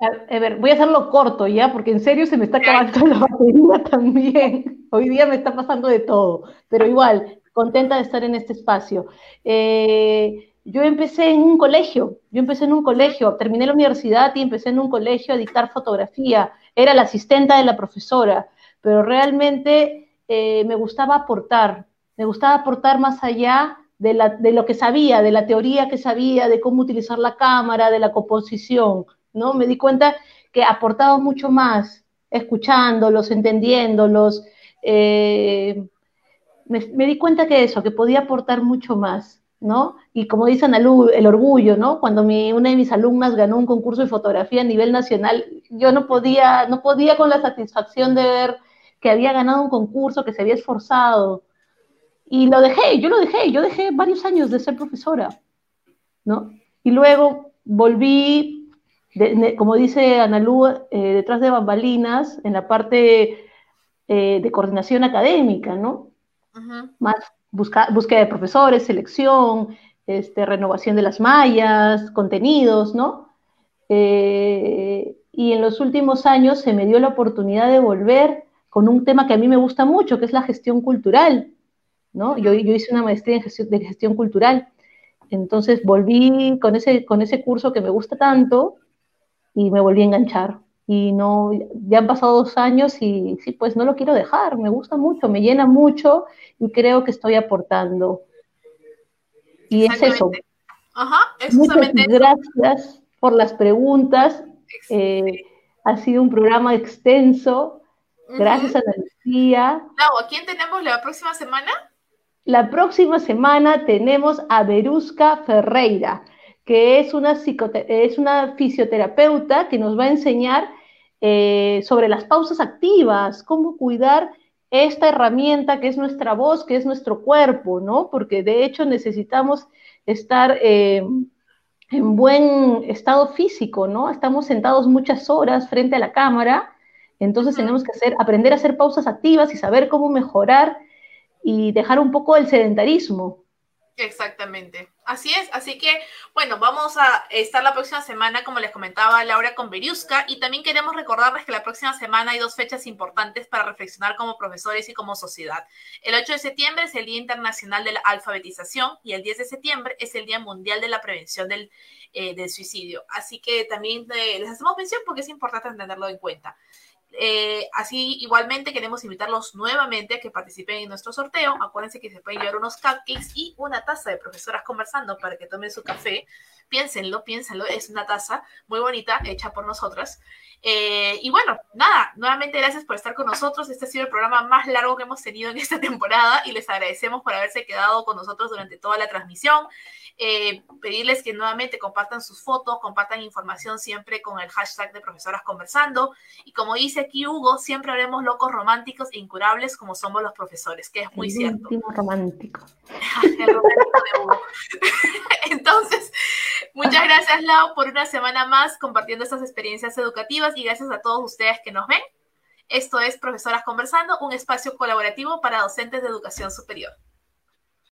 Speaker 1: A ver, voy a hacerlo corto ya, porque en serio se me está acabando la batería también. Hoy día me está pasando de todo, pero igual, contenta de estar en este espacio. Eh, yo empecé en un colegio, yo empecé en un colegio, terminé la universidad y empecé en un colegio a dictar fotografía. Era la asistenta de la profesora, pero realmente eh, me gustaba aportar, me gustaba aportar más allá de, lo que sabía, de la teoría que sabía, de cómo utilizar la cámara, de la composición, ¿no? Me di cuenta que aportaba mucho más, escuchándolos, entendiéndolos. Eh, me, di cuenta que eso, que podía aportar mucho más, ¿no? Y como dice Analu, el orgullo, ¿no? Cuando una de mis alumnas ganó un concurso de fotografía a nivel nacional, yo no podía, no podía con la satisfacción de ver que había ganado un concurso, que se había esforzado. Y lo dejé, yo lo dejé, yo dejé varios años de ser profesora, ¿no? Y luego volví, como dice Analú, eh, detrás de bambalinas, en la parte eh, de coordinación académica, ¿no? Más busca, búsqueda de profesores, selección, este, renovación de las mallas, contenidos, ¿no? Eh, y en los últimos años se me dio la oportunidad de volver con un tema que a mí me gusta mucho, que es la gestión cultural, ¿no? Yo, yo hice una maestría en gestión, de gestión cultural, entonces volví con ese, con ese curso que me gusta tanto y me volví a enganchar. Y no, ya han pasado dos años y sí, pues no lo quiero dejar, me gusta mucho, me llena mucho y creo que estoy aportando. Y es eso.
Speaker 2: Ajá,
Speaker 1: Muchas gracias por las preguntas. Eh, ha sido un programa extenso, Gracias, Ana Lucía.
Speaker 2: ¿a quién tenemos la próxima semana?
Speaker 1: La próxima semana tenemos a Berusca Ferreira, que es una, es una fisioterapeuta que nos va a enseñar eh, sobre las pausas activas, cómo cuidar esta herramienta que es nuestra voz, que es nuestro cuerpo, ¿no? Porque de hecho necesitamos estar eh, en buen estado físico, ¿no? Estamos sentados muchas horas frente a la cámara entonces tenemos que hacer, aprender a hacer pausas activas y saber cómo mejorar y dejar un poco el sedentarismo.
Speaker 2: Exactamente. Así es, así que bueno, vamos a estar la próxima semana, como les comentaba Laura, con Beriusca y también queremos recordarles que la próxima semana hay dos fechas importantes para reflexionar como profesores y como sociedad. El 8 de septiembre es el Día Internacional de la Alfabetización y el 10 de septiembre es el Día Mundial de la Prevención del, eh, del Suicidio. Así que también eh, les hacemos mención porque es importante tenerlo en cuenta. Eh, así, igualmente, queremos invitarlos nuevamente a que participen en nuestro sorteo. Acuérdense que se pueden llevar unos cupcakes y una taza de profesoras conversando para que tomen su café. Piénsenlo, piénsenlo. Es una taza muy bonita, hecha por nosotras. Eh, y bueno, nada, nuevamente gracias por estar con nosotros. Este ha sido el programa más largo que hemos tenido en esta temporada y les agradecemos por haberse quedado con nosotros durante toda la transmisión. Eh, pedirles que nuevamente compartan sus fotos, compartan información siempre con el hashtag de profesoras conversando. Y como dice aquí Hugo, siempre haremos locos románticos e incurables como somos los profesores, que es muy cierto.
Speaker 1: romántico.
Speaker 2: el romántico de Hugo. Entonces, muchas gracias Lau por una semana más compartiendo estas experiencias educativas y gracias a todos ustedes que nos ven. Esto es Profesoras Conversando, un espacio colaborativo para docentes de educación superior.